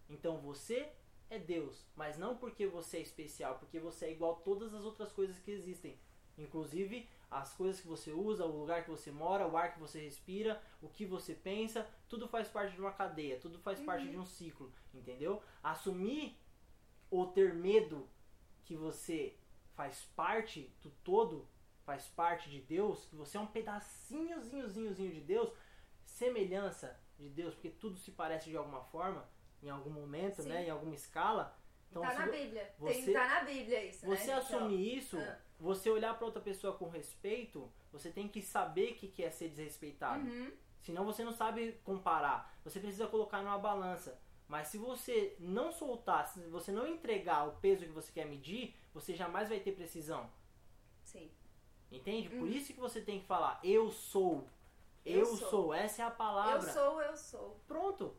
Então você é Deus, mas não porque você é especial, porque você é igual a todas as outras coisas que existem. Inclusive as coisas que você usa, o lugar que você mora, o ar que você respira, o que você pensa, tudo faz parte de uma cadeia, tudo faz parte de um ciclo, entendeu? Assumir ou ter medo que você faz parte do todo, faz parte de Deus, que você é um pedacinhozinhozinhozinho de Deus, semelhança de Deus, porque tudo se parece de alguma forma, em algum momento, Sim. né, em alguma escala. Então, tá na Bíblia. você- Tem, tá na Bíblia isso, né? você Então, assumir isso, Ah. você olhar para outra pessoa com respeito, você tem que saber o que que é ser desrespeitado. Uhum. Senão você não sabe comparar. Você precisa colocar numa balança. Mas se você não soltar, se você não entregar o peso que você quer medir, você jamais vai ter precisão. Sim. Entende? Por Uhum. isso que você tem que falar, eu sou. Eu, Eu sou. sou. Essa é a Eu palavra. sou, eu sou. Pronto.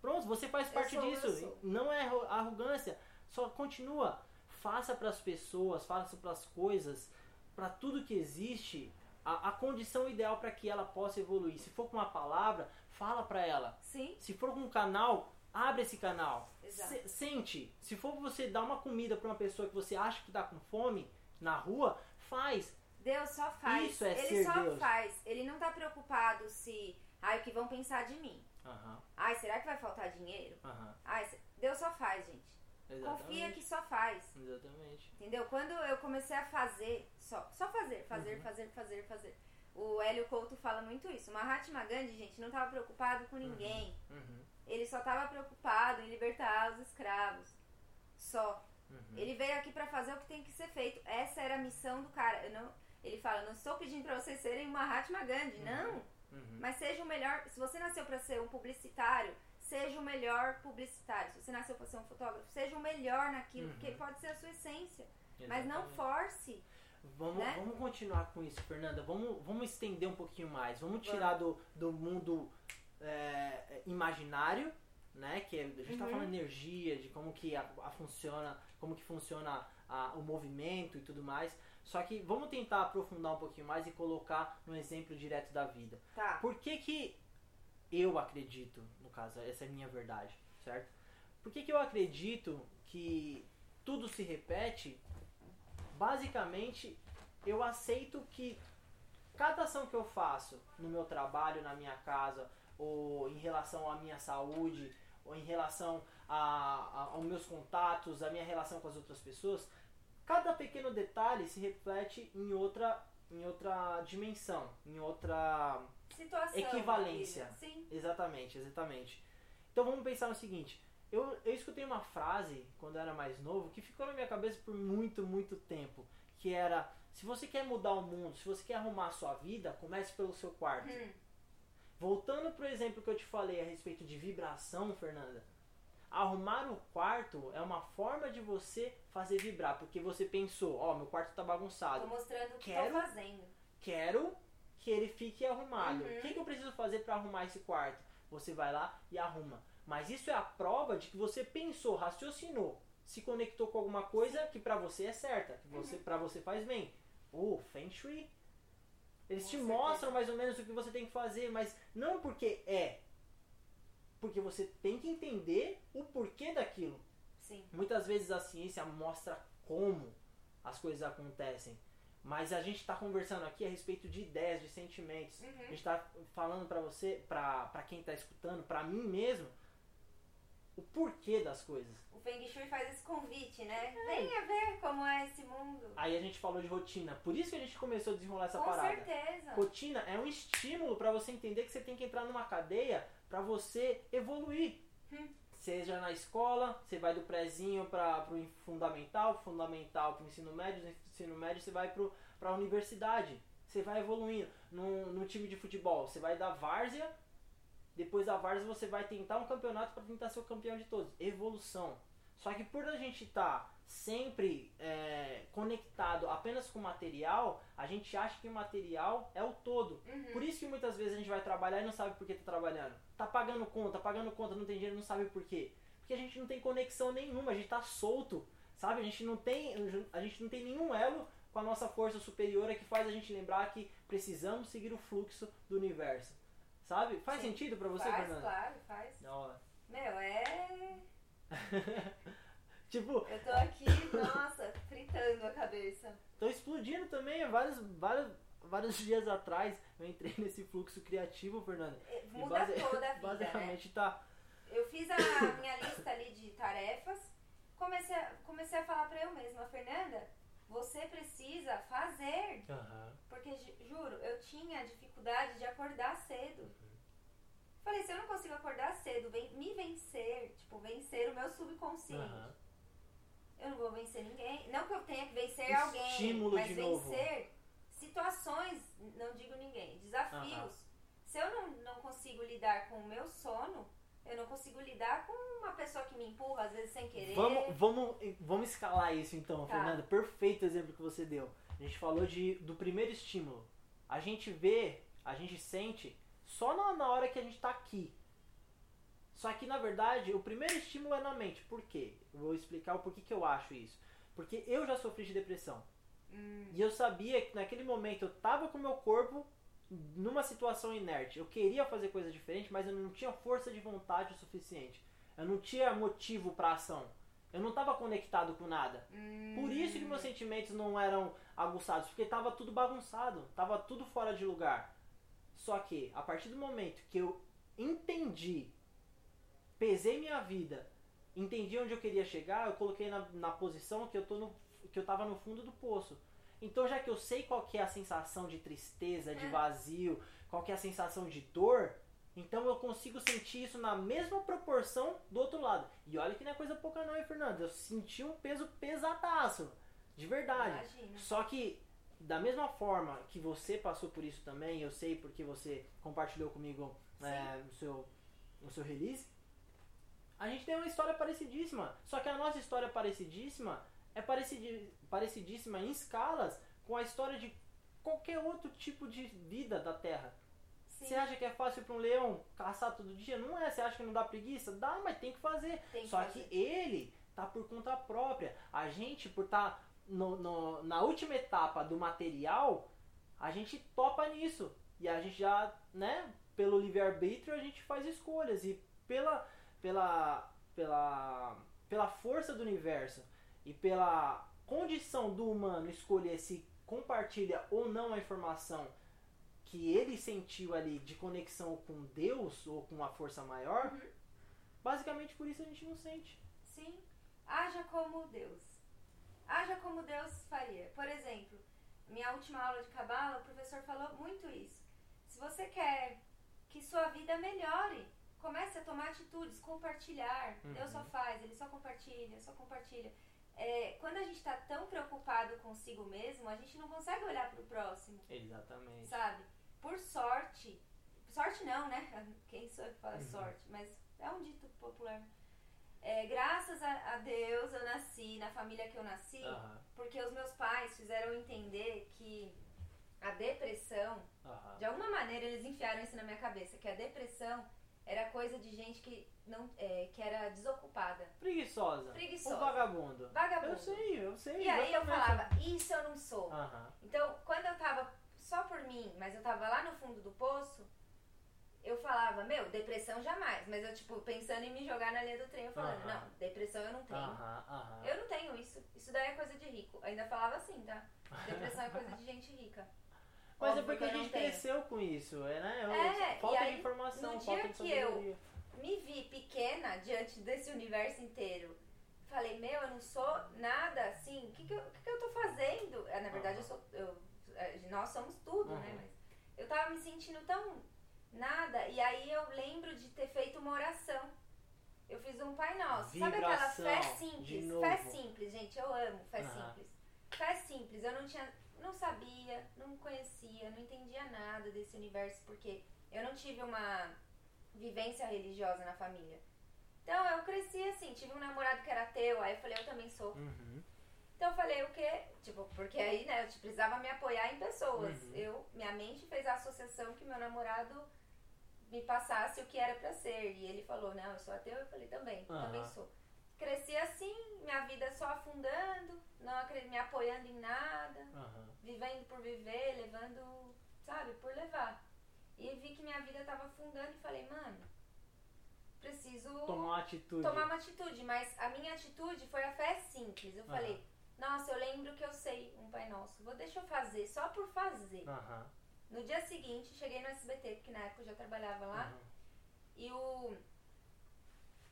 Pronto, você faz Eu parte sou, disso. Não é arro- arrogância. Só continua. Faça para as pessoas, faça para as coisas, para tudo que existe, a, a condição ideal para que ela possa evoluir. Se for com uma palavra, fala para ela. Sim. Se for com um canal, abre esse canal. Se- sente. Se for você dar uma comida para uma pessoa que você acha que tá com fome na rua, faz. Deus só faz. Isso é Ele só Deus. faz. Ele não tá preocupado se. Ai, o que vão pensar de mim? Aham, Ai, será que vai faltar dinheiro? aham. Ai, Deus só faz, gente. Exatamente. Confia que só faz. Exatamente. Entendeu? Quando eu comecei a fazer, só, só fazer, fazer, Uhum. fazer, fazer, fazer. O Hélio Couto fala muito isso. O Mahatma Gandhi, gente, não tava preocupado com ninguém. Uhum, Ele só tava preocupado em libertar os escravos. Só. uhum. Ele veio aqui pra fazer o que tem que ser feito. Essa era a missão do cara. Eu não, ele fala, não estou pedindo pra vocês serem o Mahatma Gandhi. Uhum. Não. Uhum. Mas seja o melhor. Se você nasceu pra ser um publicitário, seja o melhor publicitário. Se você nasceu pra ser um fotógrafo, seja o melhor naquilo, Uhum. porque pode ser a sua essência. Mas não Exatamente. force. Vamos, né? vamos continuar com isso, Fernanda. Vamos, vamos estender um pouquinho mais. Vamos tirar do, do mundo é, imaginário, né? Que é- a gente tá Uhum. falando de energia, de como que a, a funciona, como que funciona a- o movimento e tudo mais. Só que vamos tentar aprofundar um pouquinho mais e colocar no exemplo direto da vida. Tá. Por que que eu acredito, no caso, essa é a minha verdade, certo? Por que que eu acredito que tudo se repete? Basicamente, eu aceito que cada ação que eu faço no meu trabalho, na minha casa, ou em relação à minha saúde, ou em relação a, a- aos meus contatos, a minha relação com as outras pessoas, cada pequeno detalhe se reflete em outra, em outra dimensão, em outra Situação. Equivalência. filha. Sim. Exatamente, exatamente. Então vamos pensar no seguinte. Eu, eu escutei uma frase quando eu era mais novo que ficou na minha cabeça por muito, muito tempo. que era se você quer mudar o mundo, se você quer arrumar a sua vida, comece pelo seu quarto. Hum. Voltando pro exemplo que eu te falei a respeito de vibração, Fernanda. Arrumar o quarto é uma forma de você fazer vibrar, porque você pensou, ó, meu quarto tá bagunçado. Tô mostrando o que Quero- tô fazendo. Quero que ele fique arrumado. Uhum. O que, que eu preciso fazer para arrumar esse quarto? Você vai lá e arruma. Mas isso é a prova de que você pensou, raciocinou, se conectou com alguma coisa que pra você é certa, que você Uhum. para você faz bem. O Feng Shui. Eles Com te certeza. mostram mais ou menos o que você tem que fazer, mas não porque é. Porque você tem que entender o porquê daquilo. Sim. Muitas vezes a ciência mostra como as coisas acontecem. Mas a gente está conversando aqui a respeito de ideias, de sentimentos. Uhum. A gente está falando para você, para quem está escutando, para mim mesmo, o porquê das coisas. O Feng Shui faz esse convite, né? Venha ver como é esse mundo. Aí a gente falou de rotina. Por isso que a gente começou a desenrolar essa Com parada. certeza. Rotina é um estímulo para você entender que você tem que entrar numa cadeia para você evoluir. Hum. Seja na escola, você vai do prézinho para o fundamental, fundamental para o ensino médio, do ensino médio você vai para a universidade. Você vai evoluindo. No, no time de futebol, você vai da várzea, depois da várzea você vai tentar um campeonato para tentar ser o campeão de todos. Evolução. Só que por a gente estar sempre é, conectado apenas com o material, a gente acha que o material é o todo. Uhum. Por isso que muitas vezes a gente vai trabalhar e não sabe por que tá trabalhando. Tá pagando conta, pagando conta, não tem dinheiro, não sabe por quê. Porque a gente não tem conexão nenhuma, a gente tá solto, sabe? A gente não tem, a gente não tem nenhum elo com a nossa força superior que faz a gente lembrar que precisamos seguir o fluxo do universo. Sabe? Faz Sim. sentido pra você, faz, Fernanda? claro, faz. Da hora. Meu, é. (laughs) Tipo, Eu tô aqui, nossa, fritando a cabeça. tô explodindo também. Vários, vários, vários (laughs) dias atrás eu entrei nesse fluxo criativo, Fernanda. É, Muda base- toda a vida, né? (laughs) Basicamente tá. Eu fiz a minha lista ali de tarefas, comecei a, comecei a falar pra eu mesma, Fernanda, você precisa fazer. Aham. Porque, ju- juro, eu tinha dificuldade de acordar cedo. Falei, se eu não consigo acordar cedo, vem, me vencer, tipo, vencer o meu subconsciente. Aham. Eu não vou vencer ninguém. Não que eu tenha que vencer alguém, Estímulo mas de novo. vencer situações, não digo ninguém, desafios. Aham. Se eu não, não consigo lidar com o meu sono, eu não consigo lidar com uma pessoa que me empurra, às vezes sem querer. Vamos, vamos, vamos escalar isso então, Tá. Fernanda. Perfeito exemplo que você deu. A gente falou de, do primeiro estímulo. A gente vê, a gente sente só na, na hora que a gente tá aqui. Só que na verdade o primeiro estímulo é na mente. Por quê? Eu vou explicar o porquê que eu acho isso. Porque eu já sofri de depressão. Hum, E eu sabia que naquele momento eu tava com o meu corpo numa situação inerte. Eu queria fazer coisa diferente, mas eu não tinha força de vontade o suficiente. Eu não tinha motivo pra ação. Eu não tava conectado com nada. hum, Por isso que meus sentimentos não eram aguçados, porque tava tudo bagunçado, tava tudo fora de lugar. Só que a partir do momento que eu entendi, pesei minha vida, entendi onde eu queria chegar, eu coloquei na, na posição que eu tô no, que eu tava no fundo do poço. Então já que eu sei qual que é a sensação de tristeza, de É. vazio, qual que é a sensação de dor, então eu consigo sentir isso na mesma proporção do outro lado. E olha que não é coisa pouca não, hein, Fernando? Eu senti um peso pesadaço. De verdade. Imagina. Só que, da mesma forma que você passou por isso também, eu sei porque você compartilhou comigo é, no, seu, no seu release, a gente tem uma história parecidíssima. Só que a nossa história parecidíssima é parecidíssima em escalas com a história de qualquer outro tipo de vida da Terra. Sim, Você acha que é fácil para um leão caçar todo dia? Não é. Você acha que não dá preguiça? Dá, mas tem que fazer. tem que Só fazer. que ele tá por conta própria. A gente, por estar no, no- na última etapa do material, a gente topa nisso. E a gente já, né, pelo livre-arbítrio, a gente faz escolhas. E pela, pela, pela, pela força do universo e pela condição do humano escolher se compartilha ou não a informação que ele sentiu ali de conexão com Deus ou com uma força maior, Uhum. basicamente por isso a gente não sente. Sim. Haja como Deus. Haja como Deus faria. Por exemplo, minha última aula de cabala, o professor falou muito isso. Se você quer que sua vida melhore, comece a tomar atitudes, compartilhar. Uhum. Deus só faz, ele só compartilha, só compartilha. É, quando a gente está tão preocupado ocupado consigo mesmo, a gente não consegue olhar pro próximo, Exatamente. sabe? Por sorte, sorte não, né? (laughs) Quem sou eu que fala Uhum. sorte, mas é um dito popular. É, graças a, a Deus eu nasci na família que eu nasci, Aham, porque os meus pais fizeram entender que a depressão, aham. de alguma maneira eles enfiaram isso na minha cabeça, que a depressão era coisa de gente que não é, que era desocupada, Preguiçosa. Preguiçosa. Um vagabundo. vagabundo. Eu sei, eu sei. E aí eu exatamente. falava, isso eu não sou. Aham. Então, quando eu tava só por mim, mas eu tava lá no fundo do poço, eu falava, meu, depressão jamais. Mas eu, tipo, pensando em me jogar na linha do trem, eu falando, não, depressão eu não tenho. Eu não tenho isso. Isso daí é coisa de rico. Ainda falava assim, tá? Depressão é coisa de gente rica. Mas é porque que a gente cresceu com isso, é, né? É, falta e aí, de informação, no falta dia de que eu-. Me vi pequena diante desse universo inteiro. Falei, meu, eu não sou nada assim. O que, que, eu, que, que eu tô fazendo? É, Na verdade, eu sou. Eu, é, nós somos tudo, né? Uhum. Mas eu tava me sentindo tão nada. E aí eu lembro de ter feito uma oração. Eu fiz um Pai Nosso. Sabe aquela Vibração, fé simples? Fé simples, gente. Eu amo fé Aham. simples. Fé simples. Eu não tinha. Não sabia, não conhecia, não entendia nada desse universo, porque eu não tive uma vivência religiosa na família. Então eu cresci assim, tive um namorado que era ateu, aí eu falei, eu também sou. Uhum. Então eu falei, o quê? Tipo, porque aí, né, eu precisava me apoiar em pessoas. Uhum. Eu, minha mente fez a associação que meu namorado me passasse o que era pra ser. E ele falou, não, eu sou ateu, eu falei, também, Aham. também sou. Cresci assim, minha vida só afundando, não me apoiando em nada, Aham. vivendo por viver, levando, sabe, por levar. E vi que minha vida tava afundando e falei, mano, preciso Tomar uma atitude. tomar uma atitude, mas a minha atitude foi a fé simples. Eu Aham. falei, nossa, eu lembro que eu sei um Pai Nosso, vou deixa eu fazer, só por fazer. Aham. No dia seguinte, cheguei no SBT, porque na época eu já trabalhava lá, e o.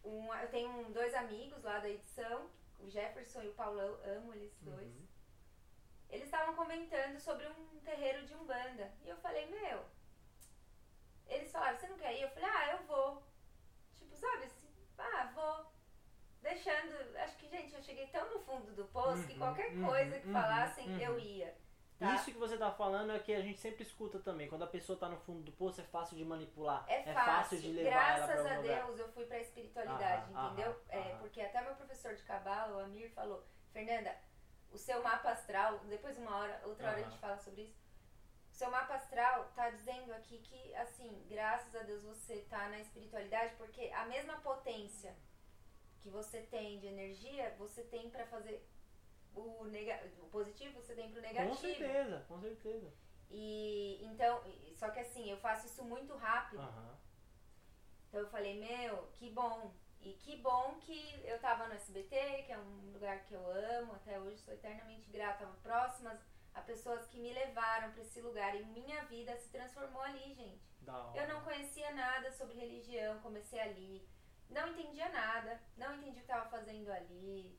Um, eu tenho um- dois amigos lá da edição, o Jefferson e o Paulão, amo eles dois. Uhum. Eles estavam comentando sobre um terreiro de Umbanda. E eu falei, meu. Eles falaram, você não quer ir? Eu falei, ah, eu vou. Tipo, sabe assim, ah, vou. Deixando. Acho que, gente, eu cheguei tão no fundo do poço que Uhum, qualquer uhum, coisa que uhum, falassem, uhum. eu ia. Tá? Isso que você tá falando é que a gente sempre escuta também. Quando a pessoa tá no fundo do poço, é fácil de manipular. É fácil, de levar ela graças pra a um lugar. Deus eu fui pra espiritualidade, entendeu? é, porque até meu professor de cabala, o Amir, falou, Fernanda, o seu mapa astral, depois uma hora, outra hora a gente fala sobre isso. O seu mapa astral tá dizendo aqui que, assim, graças a Deus você tá na espiritualidade, porque a mesma potência que você tem de energia, você tem pra fazer o, nega o positivo, você tem pro negativo. Com certeza, com certeza. E então, só que assim, eu faço isso muito rápido. Aham. Então eu falei, meu, que bom. E que bom que eu tava no SBT, que é um lugar que eu amo, até hoje sou eternamente grata, próximas a pessoas que me levaram pra esse lugar e minha vida se transformou ali, gente. Eu não conhecia nada sobre religião, comecei ali, não entendia nada, não entendi o que tava fazendo ali,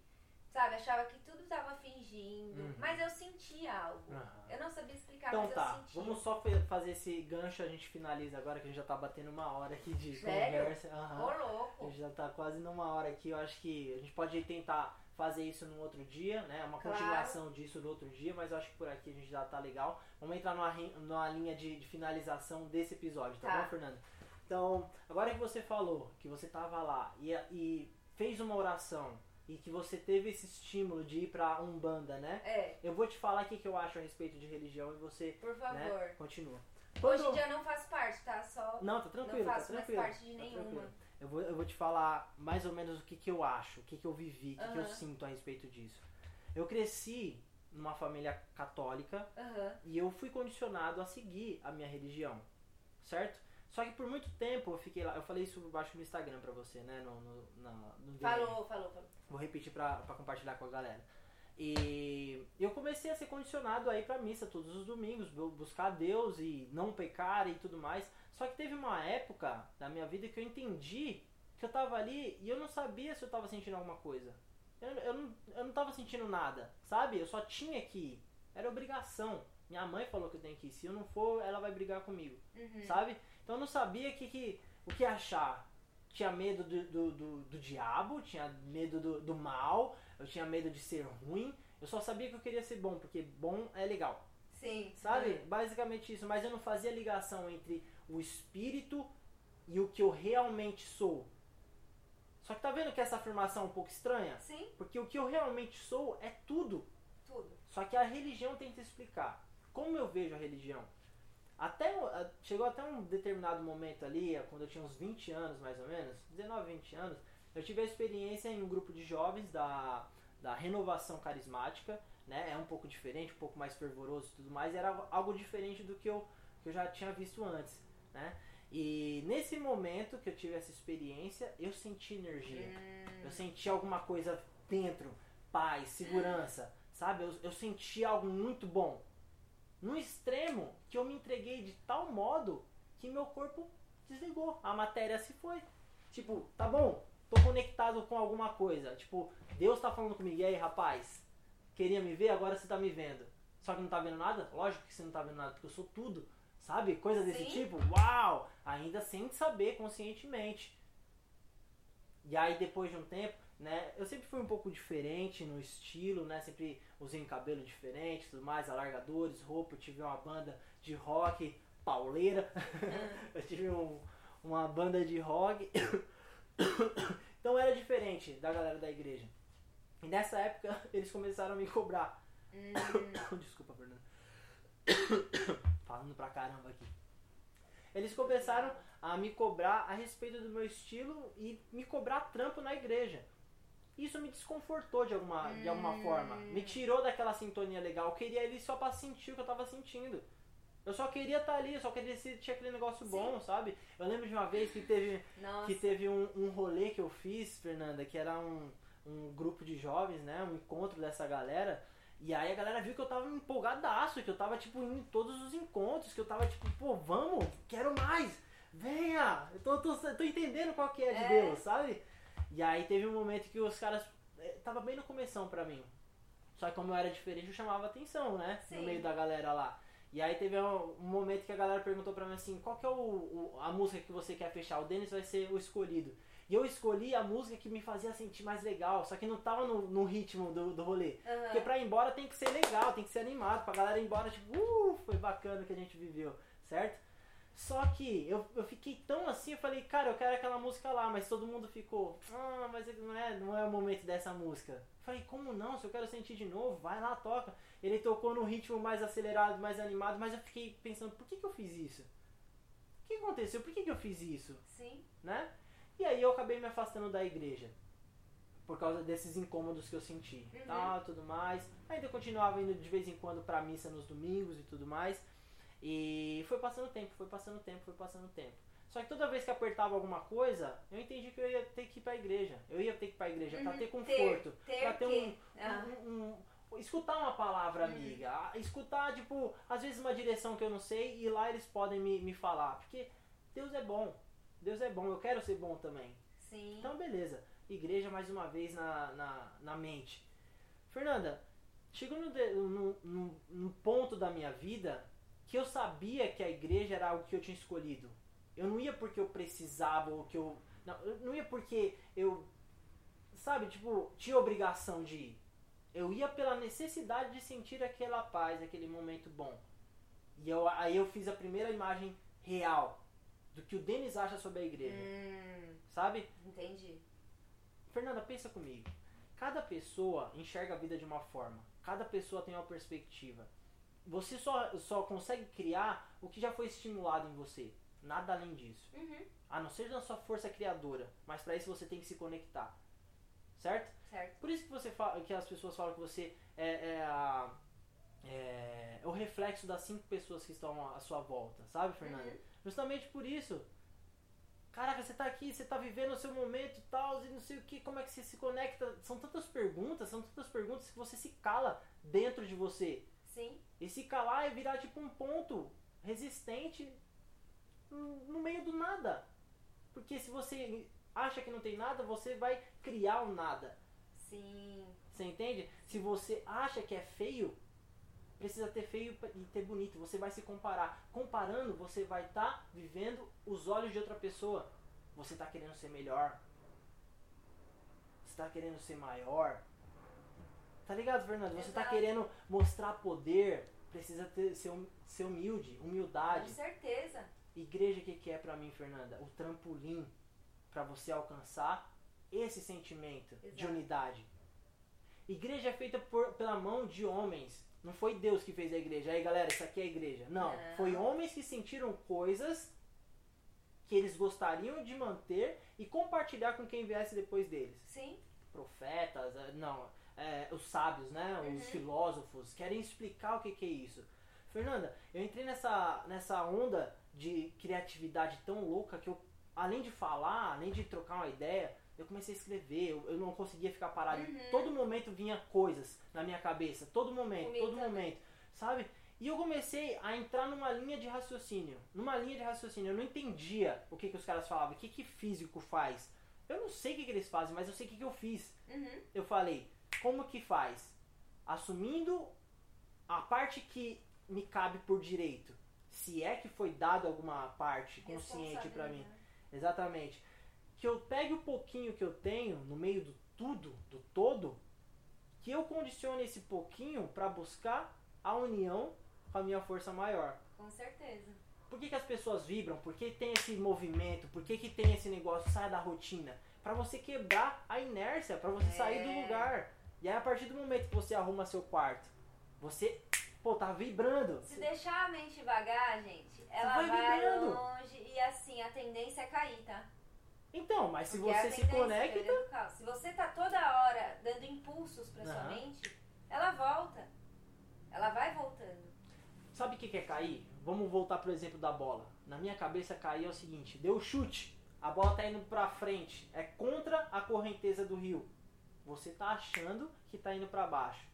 sabe? Achava que tudo tava fingindo, Uhum. mas eu sentia algo. Aham. Eu não sabia explicar, Então mas eu tá, sentia. vamos só fazer esse gancho, a gente finaliza agora que a gente já tá batendo uma hora aqui de Sério? conversa. Aham. Ô, A louco. gente já tá quase numa hora aqui, eu acho que a gente pode tentar fazer isso no outro dia, né? Uma Claro. continuação disso no outro dia, mas eu acho que por aqui a gente já tá legal. Vamos entrar numa, numa linha de, de finalização desse episódio, tá, Tá. bom, Fernanda? Então, agora que você falou que você tava lá e, e fez uma oração e que você teve esse estímulo de ir pra Umbanda, né? É, Eu vou te falar o que que eu acho a respeito de religião e você por favor. né, continua. Hoje em Quando- dia eu não faço parte, tá? Só Não, tá tranquilo, não tá faço mais tranquilo. parte de tá nenhuma. tranquilo. Eu vou, eu vou te falar mais ou menos o que, que eu acho, o que, que eu vivi, o que, que eu sinto a respeito disso. Eu cresci numa família católica e eu fui condicionado a seguir a minha religião, certo? Só que por muito tempo eu fiquei lá, eu falei isso baixo no Instagram pra você, né? No, no, na- no. Falou, falou, falou. Vou repetir pra, pra compartilhar com a galera. E eu comecei a ser condicionado a ir pra missa todos os domingos, bu- buscar Deus e não pecar e tudo mais. Só que teve uma época da minha vida que eu entendi que eu tava ali e eu não sabia se eu tava sentindo alguma coisa. Eu, eu, não, eu não tava sentindo nada, sabe? Eu só tinha que ir. Era obrigação. Minha mãe falou que eu tenho que ir. Se eu não for, ela vai brigar comigo Uhum. sabe? Então eu não sabia que, que, o que achar. Tinha medo do, do, do, do diabo, tinha medo do, do mal, eu tinha medo de ser ruim, Eu só sabia que eu queria ser bom, porque bom é legal. Sim. Sabe? Basicamente isso. Mas eu não fazia ligação entre o espírito e o que eu realmente sou. Só que tá vendo que essa afirmação é um pouco estranha? Sim, Porque o que eu realmente sou é tudo. tudo. Só que a religião tenta explicar. Como eu vejo a religião? Até chegou até um determinado momento ali, quando eu tinha uns 20 anos mais ou menos, 19, 20 anos, eu tive a experiência em um grupo de jovens da, da renovação carismática, né? É um pouco diferente, um pouco mais fervoroso e tudo mais, era algo diferente do que eu, que eu já tinha visto antes, né? E nesse momento que eu tive essa experiência, eu senti energia. Hum, Eu senti alguma coisa dentro, paz, segurança, sabe? Eu, eu senti algo muito bom. No extremo que eu me entreguei de tal modo que meu corpo desligou, a matéria se foi. Tipo, tá bom, tô conectado com alguma coisa. Tipo, Deus tá falando comigo, e aí rapaz, queria me ver, agora você tá me vendo. Só que não tá vendo nada? Lógico que você não tá vendo nada, porque eu sou tudo. Sabe? Coisa desse Sim. tipo. Uau! Ainda sem saber conscientemente. E aí depois de um tempo, né? Eu sempre fui um pouco diferente no estilo, né? Sempre usei um cabelo diferente, tudo mais, alargadores, roupa. Eu tive uma banda de rock pauleira. (laughs) eu tive um- uma banda de rock. (coughs) então era diferente da galera da igreja. E nessa época (laughs) eles começaram a me cobrar. hum, (coughs) Desculpa, Fernando. (coughs) Falando pra caramba aqui. Eles começaram a me cobrar a respeito do meu estilo e me cobrar trampo na igreja. Isso me desconfortou de alguma, de alguma Hum. forma. Me tirou daquela sintonia legal. Eu queria ele só pra sentir o que eu tava sentindo. Eu só queria estar ali, eu só queria sentir aquele negócio Sim. bom, sabe? Eu lembro de uma vez que teve nossa. que teve um, um rolê que eu fiz, Fernanda, que era um, um grupo de jovens, né? Um encontro dessa galera. E aí a galera viu que eu tava empolgadaço, que eu tava, tipo, indo em todos os encontros, que eu tava, tipo, pô, vamos, quero mais, venha! Eu tô, tô, tô entendendo qual que é de É. Deus, sabe? E aí teve um momento que os caras. eh, Tava bem no começão pra mim. Só que como eu era diferente, eu chamava atenção, né? Sim. No meio da galera lá. E aí teve um, um momento que a galera perguntou pra mim assim, qual que é o, o- a música que você quer fechar? O Denis vai ser o escolhido. E eu escolhi a música que me fazia sentir mais legal, só que não tava no, no ritmo do, do rolê. Aham. Porque pra ir embora tem que ser legal, tem que ser animado, pra galera ir embora, tipo, uh, foi bacana o que a gente viveu, certo? Só que eu, eu fiquei tão assim, eu falei, cara, eu quero aquela música lá, mas todo mundo ficou, ah, mas não é, não é o momento dessa música. Eu falei, como não? Se eu quero sentir de novo, vai lá, toca. Ele tocou no ritmo mais acelerado, mais animado, mas eu fiquei pensando, por que, que eu fiz isso? O que aconteceu? Por que, que eu fiz isso? Sim. né? E aí eu acabei me afastando da igreja. Por causa desses incômodos que eu senti. Uhum. Tal, tudo mais. Ainda continuava indo de vez em quando pra missa nos domingos e tudo mais. E foi passando tempo, foi passando tempo, foi passando tempo. Só que toda vez que apertava alguma coisa, eu entendi que eu ia ter que ir pra igreja. Eu ia ter que ir pra igreja pra Uhum. ter conforto. Ter pra ter um, Ah. um- um- escutar uma palavra Uhum. amiga, escutar, tipo, às vezes uma direção que eu não sei e lá eles podem me, me falar, porque Deus é bom, Deus é bom, eu quero ser bom também. Sim. Então, beleza, igreja mais uma vez na, na, na mente. Fernanda, chegou no, no, no, no ponto da minha vida que eu sabia que a igreja era algo que eu tinha escolhido. Eu não ia porque eu precisava ou que eu. Não, eu não ia porque eu. Sabe, tipo, tinha obrigação de ir. Eu ia pela necessidade de sentir aquela paz, aquele momento bom. E eu, aí eu fiz a primeira imagem real do que o Denis acha sobre a igreja. Hum, Sabe? entendi. Fernanda, pensa comigo. Cada pessoa enxerga a vida de uma forma. Cada pessoa tem uma perspectiva. Você só, só consegue criar o que já foi estimulado em você. Nada além disso. Uhum. A não ser na sua força criadora. Mas para isso você tem que se conectar. Certo? Certo. Por isso que, você fala, que as pessoas falam que você é, é, a- é, é o reflexo das cinco pessoas que estão à sua volta. Sabe, Fernanda? Uhum. Justamente por isso. Caraca, você tá aqui, você tá vivendo o seu momento e tal, e não sei o que, como é que você se conecta? São tantas perguntas, são tantas perguntas que você se cala dentro de você. Sim. E se calar é virar tipo um ponto resistente no meio do nada. Porque se você acha que não tem nada, você vai criar um nada. Sim. Você entende? Se você acha que é feio, precisa ter feio e ter bonito. Você vai se comparar. Comparando, você vai estar vivendo os olhos de outra pessoa. Você está querendo ser melhor. Você está querendo ser maior. Tá ligado, Fernanda? Você tá querendo mostrar poder, precisa ter, ser, hum- ser humilde, humildade. Com certeza. Igreja, o que, que é pra mim, Fernanda? O trampolim pra você alcançar esse sentimento de Exato. unidade. Igreja é feita por, pela mão de homens. Não foi Deus que fez a igreja. Aí, galera, isso aqui é a igreja. Não. Não. Foi homens que sentiram coisas que eles gostariam de manter e compartilhar com quem viesse depois deles. Sim. Profetas, eh, não, eh, os sábios, né? Os Uhum. filósofos, querem explicar o que, que é isso. Fernanda, eu entrei nessa, nessa onda de criatividade tão louca que eu, além de falar, além de trocar uma ideia, eu comecei a escrever, eu, eu não conseguia ficar parado. Uhum. Todo momento vinha coisas na minha cabeça, todo momento, Comigo todo também. momento, sabe? E eu comecei a entrar numa linha de raciocínio. Numa linha de raciocínio. Eu não entendia o que, que os caras falavam, o que, que físico faz. Eu não sei o que, que eles fazem, mas eu sei o que, que eu fiz. Uhum. Eu falei, como que faz? Assumindo a parte que me cabe por direito. Se é que foi dado alguma parte consciente pra mim. Responsabilidade. Exatamente. Que eu pegue o pouquinho que eu tenho no meio do tudo, do todo, que eu condicione esse pouquinho pra buscar a união com a minha força maior. Com certeza. Por que, que as pessoas vibram? Por que tem esse movimento? Por que, que tem esse negócio? Sai da rotina. Pra você quebrar a inércia, pra você sair do É. lugar. E aí, a partir do momento que você arruma seu quarto, você, pô, tá vibrando. Se deixar a mente vagar, gente, ela vai vai, vibrando. longe e assim, a tendência é cair, tá? Então, mas se Porque você se conecta. Se você tá toda hora dando impulsos pra sua Aham. mente, ela volta. Ela vai voltando. sabe o que é cair? Vamos voltar pro exemplo da bola. Na minha cabeça, cair é o seguinte: deu o chute, a bola tá indo pra frente, é contra a correnteza do rio. Você tá achando que tá indo pra baixo.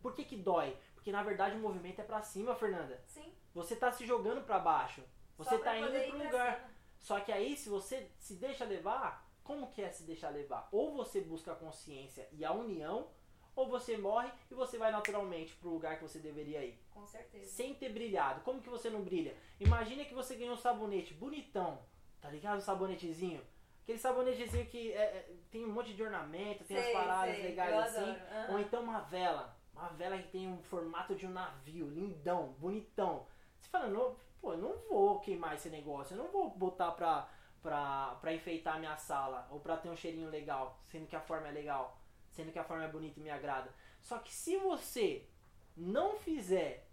Por que que dói? Porque na verdade o movimento é pra cima, Fernanda. Sim. Você tá se jogando pra baixo. Você só tá indo pro pra lugar. cima. Só que aí, se você se deixa levar, como que é se deixar levar? Ou você busca a consciência e a união, ou você morre e você vai naturalmente pro lugar que você deveria ir. Com certeza. Sem ter brilhado. Como que você não brilha? Imagina que você ganhou um sabonete bonitão, tá ligado? O sabonetezinho. Aquele sabonetezinho que é, é, tem um monte de ornamento, tem as Sei, paradas sei, legais assim. Aham. Ou então uma vela. Uma vela que tem um formato de um navio, lindão, bonitão. Você fala, não, pô, eu não vou queimar esse negócio, eu não vou botar pra, pra, pra enfeitar a minha sala, ou pra ter um cheirinho legal, sendo que a forma é legal, sendo que a forma é bonita e me agrada. Só que se você não fizer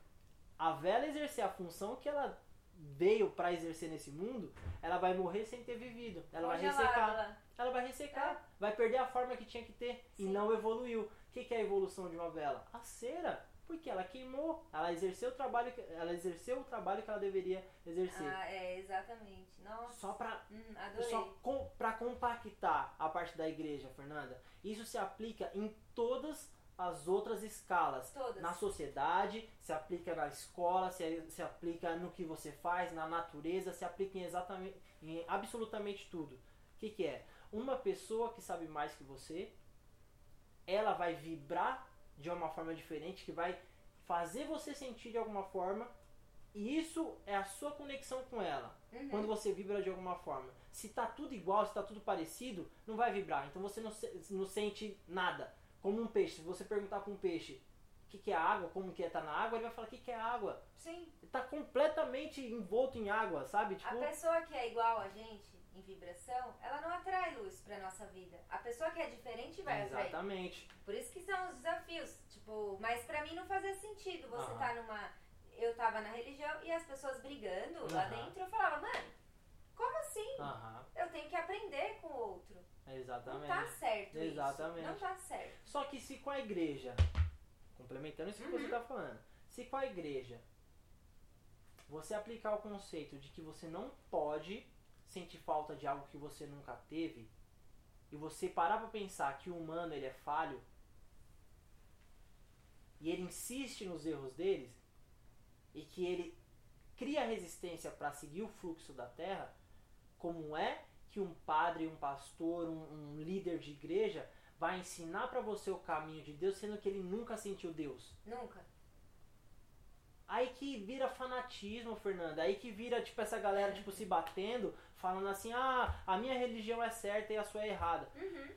a vela exercer a função que ela veio pra exercer nesse mundo, ela vai morrer sem ter vivido. Ela vai ressecar lá. ela vai ressecar, vai perder a forma que tinha que ter e Sim. não evoluiu. O que, que é a evolução de uma vela? A cera, porque ela queimou, ela exerceu o trabalho, que- ela exerceu o trabalho que ela deveria exercer. Ah, é, exatamente. Nossa. Só pra Hum, só com, pra compactar a parte da igreja, Fernanda. Isso se aplica em todas as outras escalas. Todas. Na sociedade, se aplica na escola, se, se aplica no que você faz, na natureza, se aplica em exatamente em absolutamente tudo. O que, que é? Uma pessoa que sabe mais que você, ela vai vibrar de uma forma diferente, que vai fazer você sentir de alguma forma, e isso é a sua conexão com ela Uhum. quando você vibra de alguma forma. Se tá tudo igual, se tá tudo parecido, não vai vibrar. Então você não, não sente nada. Como um peixe. Se você perguntar pra um peixe o que, que é água, como que é tá na água, ele vai falar o que, que é água. Sim. Ele tá completamente envolto em água, sabe? Tipo, A pessoa que é igual a gente em vibração, ela não atrai luz pra nossa vida. A pessoa que é diferente vai atrair. exatamente. Por isso que são os desafios. Tipo, mas pra mim não fazia sentido. Você Aham. tá numa. Eu tava na religião e as pessoas brigando lá Aham. dentro. Eu falava, mano, como assim? Aham, Eu tenho que aprender com o outro. Exatamente. Não tá certo Exatamente. isso. Não tá certo. Só que se com a igreja, complementando isso que Uhum. você está falando, se com a igreja você aplicar o conceito de que você não pode sentir falta de algo que você nunca teve, e você parar para pensar que o humano ele é falho, e ele insiste nos erros deles, e que ele cria resistência para seguir o fluxo da terra, como é que um padre, um pastor, um, um líder de igreja vai ensinar para você o caminho de Deus, sendo que ele nunca sentiu Deus? Nunca. Aí que vira fanatismo, Fernanda. Aí que vira, tipo, essa galera, tipo, se batendo, falando assim, ah, a minha religião é certa e a sua é errada. Uhum.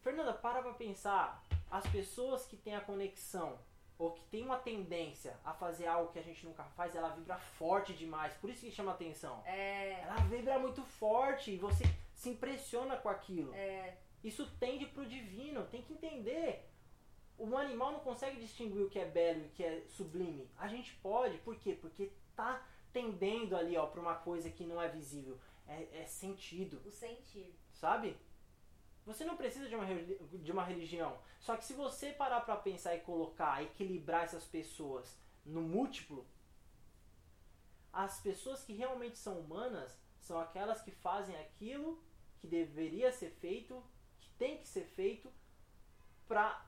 Fernanda, para pra pensar. as pessoas que têm a conexão ou que tem uma tendência a fazer algo que a gente nunca faz, ela vibra forte demais. Por isso que chama atenção. É. Ela vibra muito forte e você se impressiona com aquilo. É. Isso tende pro divino, tem que entender. O animal não consegue distinguir o que é belo e o que é sublime. A gente pode, por quê? Porque tá tendendo ali, ó, pra uma coisa que não é visível. É, é sentido, O sentir. sabe? Você não precisa de uma, de uma religião. Só que se você parar pra pensar e colocar, equilibrar essas pessoas no múltiplo, as pessoas que realmente são humanas são aquelas que fazem aquilo que deveria ser feito, que tem que ser feito, para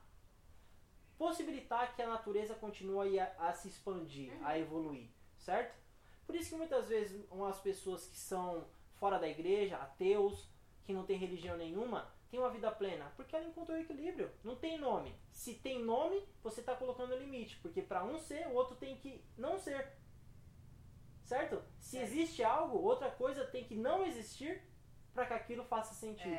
possibilitar que a natureza continue a, a se expandir, a evoluir, certo? Por isso que muitas vezes umas pessoas que são fora da igreja, ateus, que não tem religião nenhuma, têm uma vida plena, porque ela encontrou equilíbrio. Não tem nome. Se tem nome, você está colocando limite, porque para um ser, o outro tem que não ser. Certo? Se Certo. existe algo, outra coisa tem que não existir para que aquilo faça sentido.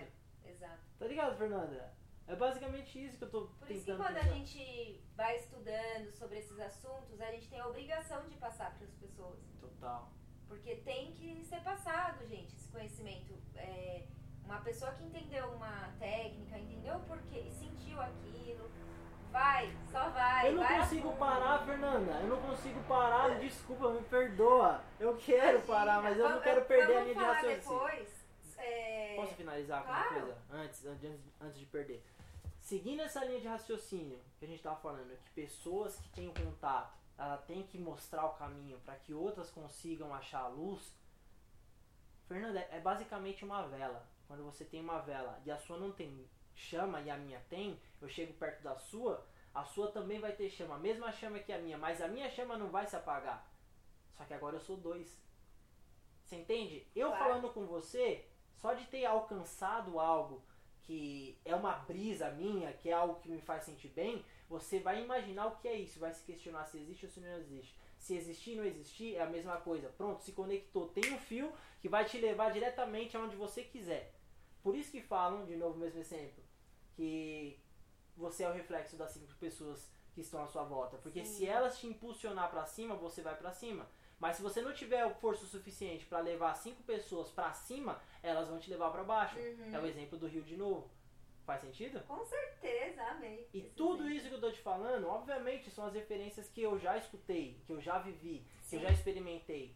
É. Exato. Tá ligado, Fernanda? É basicamente isso que eu tô Por isso que tentando quando a pensar. gente vai estudando sobre esses assuntos, a gente tem a obrigação de passar para as pessoas. Total. Porque tem que ser passado, gente, esse conhecimento. É, uma pessoa que entendeu uma técnica, entendeu o porquê e sentiu aquilo, vai, só vai. Eu não vai consigo fundo. parar, Fernanda. Eu não consigo parar. Desculpa, me perdoa. Eu quero Imagina, parar, mas eu não quero perder a linha de raciocínio. depois. é, Posso finalizar com uma Claro. coisa? Antes, antes, antes de perder. Seguindo essa linha de raciocínio que a gente tava falando, que pessoas que têm o contato, ela tem que mostrar o caminho para que outras consigam achar a luz. Fernanda, é basicamente uma vela. Quando você tem uma vela e a sua não tem chama e a minha tem, eu chego perto da sua, a sua também vai ter chama, a mesma chama que a minha, mas a minha chama não vai se apagar. Só que agora eu sou dois. Você entende? Eu Claro. falando com você, só de ter alcançado algo que é uma brisa minha, que é algo que me faz sentir bem, você vai imaginar o que é isso, vai se questionar se existe ou se não existe. Se existir ou não existir, é a mesma coisa. Pronto, se conectou. Tem um fio que vai te levar diretamente aonde você quiser. Por isso que falam, de novo, mesmo exemplo, que você é o reflexo das cinco pessoas que estão à sua volta. Porque Sim. se elas te impulsionar pra cima, você vai pra cima. Mas se você não tiver força suficiente pra levar cinco pessoas pra cima, elas vão te levar pra baixo. Uhum. É o exemplo do Rio de novo. Faz sentido? Com certeza, amei. E tudo exemplo. isso que eu tô te falando, obviamente, são as referências que eu já escutei, que eu já vivi, que eu Sim. já experimentei.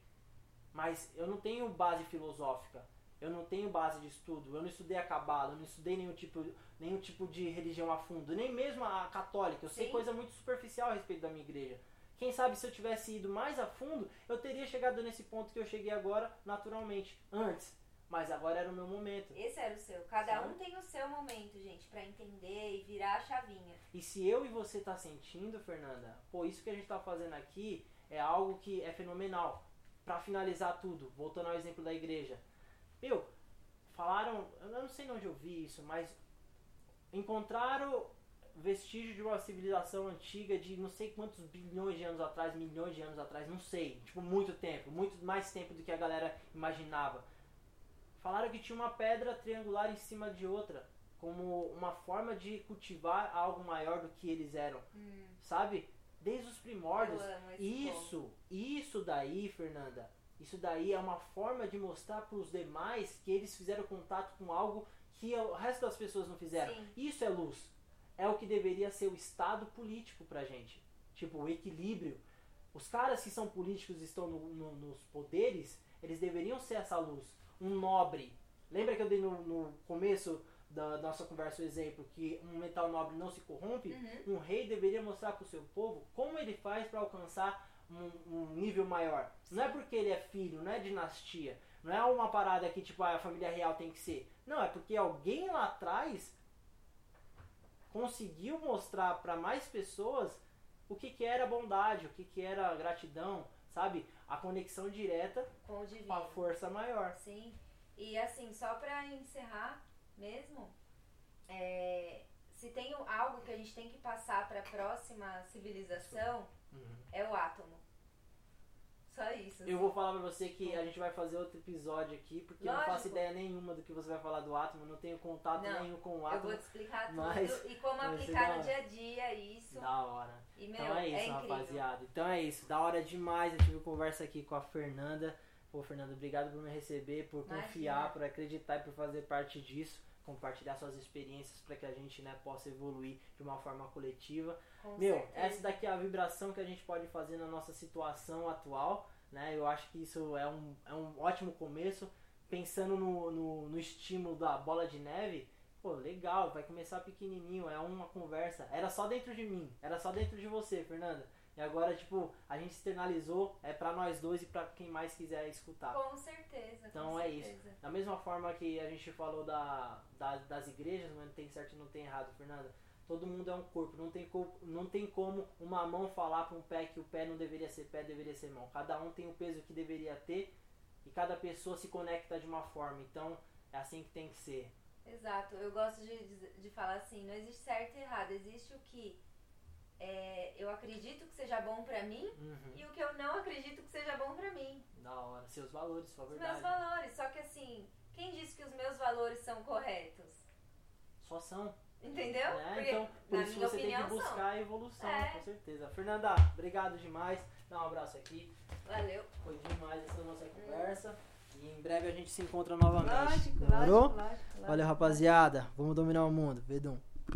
Mas eu não tenho base filosófica, eu não tenho base de estudo, eu não estudei a cabala, eu não estudei nenhum tipo, nenhum tipo de religião a fundo, nem mesmo a católica. Eu sei Sim. coisa muito superficial a respeito da minha igreja. Quem sabe se eu tivesse ido mais a fundo, eu teria chegado nesse ponto que eu cheguei agora naturalmente, antes. Mas agora era o meu momento. Esse era o seu. Cada Sabe? um tem o seu momento, gente, pra entender e virar a chavinha. E se eu e você tá sentindo, Fernanda, pô, isso que a gente tá fazendo aqui é algo que é fenomenal. Pra finalizar tudo, voltando ao exemplo da igreja. Meu, falaram, eu não sei onde eu vi isso, mas encontraram vestígio de uma civilização antiga de não sei quantos bilhões de anos atrás, milhões de anos atrás, não sei, tipo muito tempo, muito mais tempo do que a galera imaginava. Falaram que tinha uma pedra triangular em cima de outra, como uma forma de cultivar algo maior do que eles eram, Hum, sabe? Desde os primórdios. Isso, isso daí, Fernanda, isso daí é uma forma de mostrar para os demais que eles fizeram contato com algo que o resto das pessoas não fizeram. Sim. Isso é luz. É o que deveria ser o estado político pra gente. Tipo, o equilíbrio. Os caras que são políticos e estão no- no- nos poderes, eles deveriam ser essa luz. Um nobre. Lembra que eu dei no, no começo da nossa conversa o exemplo que um metal nobre não se corrompe? Uhum. Um rei deveria mostrar para o seu povo como ele faz para alcançar um, um nível maior. Não é porque ele é filho, não é dinastia. Não é uma parada que tipo a família real tem que ser. Não, é porque alguém lá atrás conseguiu mostrar para mais pessoas o que, que era bondade, o que, que era gratidão, sabe? A conexão direta Com com a força maior. Sim. E assim, só pra encerrar mesmo, é, se tem algo que a gente tem que passar pra próxima civilização, Uhum. é o átomo. Só isso. Eu vou falar pra você que a gente vai fazer outro episódio aqui, porque eu não faço Lógico. ideia nenhuma do que você vai falar do átomo, não tenho contato Não, nenhum com o Eu átomo. vou te explicar tudo mas e como aplicar no dia a dia isso. Da hora. E, meu, Então é isso, incrível. rapaziada. Então é isso. Da hora demais. Eu tive conversa aqui com a Fernanda. Pô, Fernanda, obrigado por me receber, por Imagina. confiar, por acreditar e por fazer parte disso. Compartilhar suas experiências para que a gente né, possa evoluir de uma forma coletiva. Com Meu, certeza. essa daqui é a vibração que a gente pode fazer na nossa situação atual, né? Eu acho que isso é um, é um ótimo começo. Pensando no, no, no estímulo da bola de neve, pô, legal, vai começar pequenininho, é uma conversa. Era só dentro de mim, era só dentro de você, Fernanda. E agora, tipo, a gente externalizou, é pra nós dois e pra quem mais quiser escutar. Com certeza. Então com é certeza. Da mesma forma que a gente falou da, da- das igrejas, mas não tem certo e não tem errado, Fernanda. Todo mundo é um corpo, não tem, corpo, não tem como uma mão falar para um pé que o pé não deveria ser pé, deveria ser mão. Cada um tem o peso que deveria ter e cada pessoa se conecta de uma forma. Então é assim que tem que ser. Exato, eu gosto de, de, de falar assim, não existe certo e errado, existe o que é, eu acredito que seja bom pra mim Uhum. e o que eu não acredito que seja bom pra mim. Da hora. Seus valores, sua Os verdade. meus valores, só que assim, quem disse que os meus valores são corretos? Só são. Entendeu? né? Porque, Então, por na isso minha você tem opinião, que buscar são. a evolução, É. com certeza. Fernanda, obrigado demais. Dá um abraço aqui. Valeu. Foi demais essa nossa conversa. E em breve a gente se encontra novamente. Lógico, Demorou? lógico, lógico, lógico. Valeu, rapaziada. Vamos dominar o mundo. Vedum.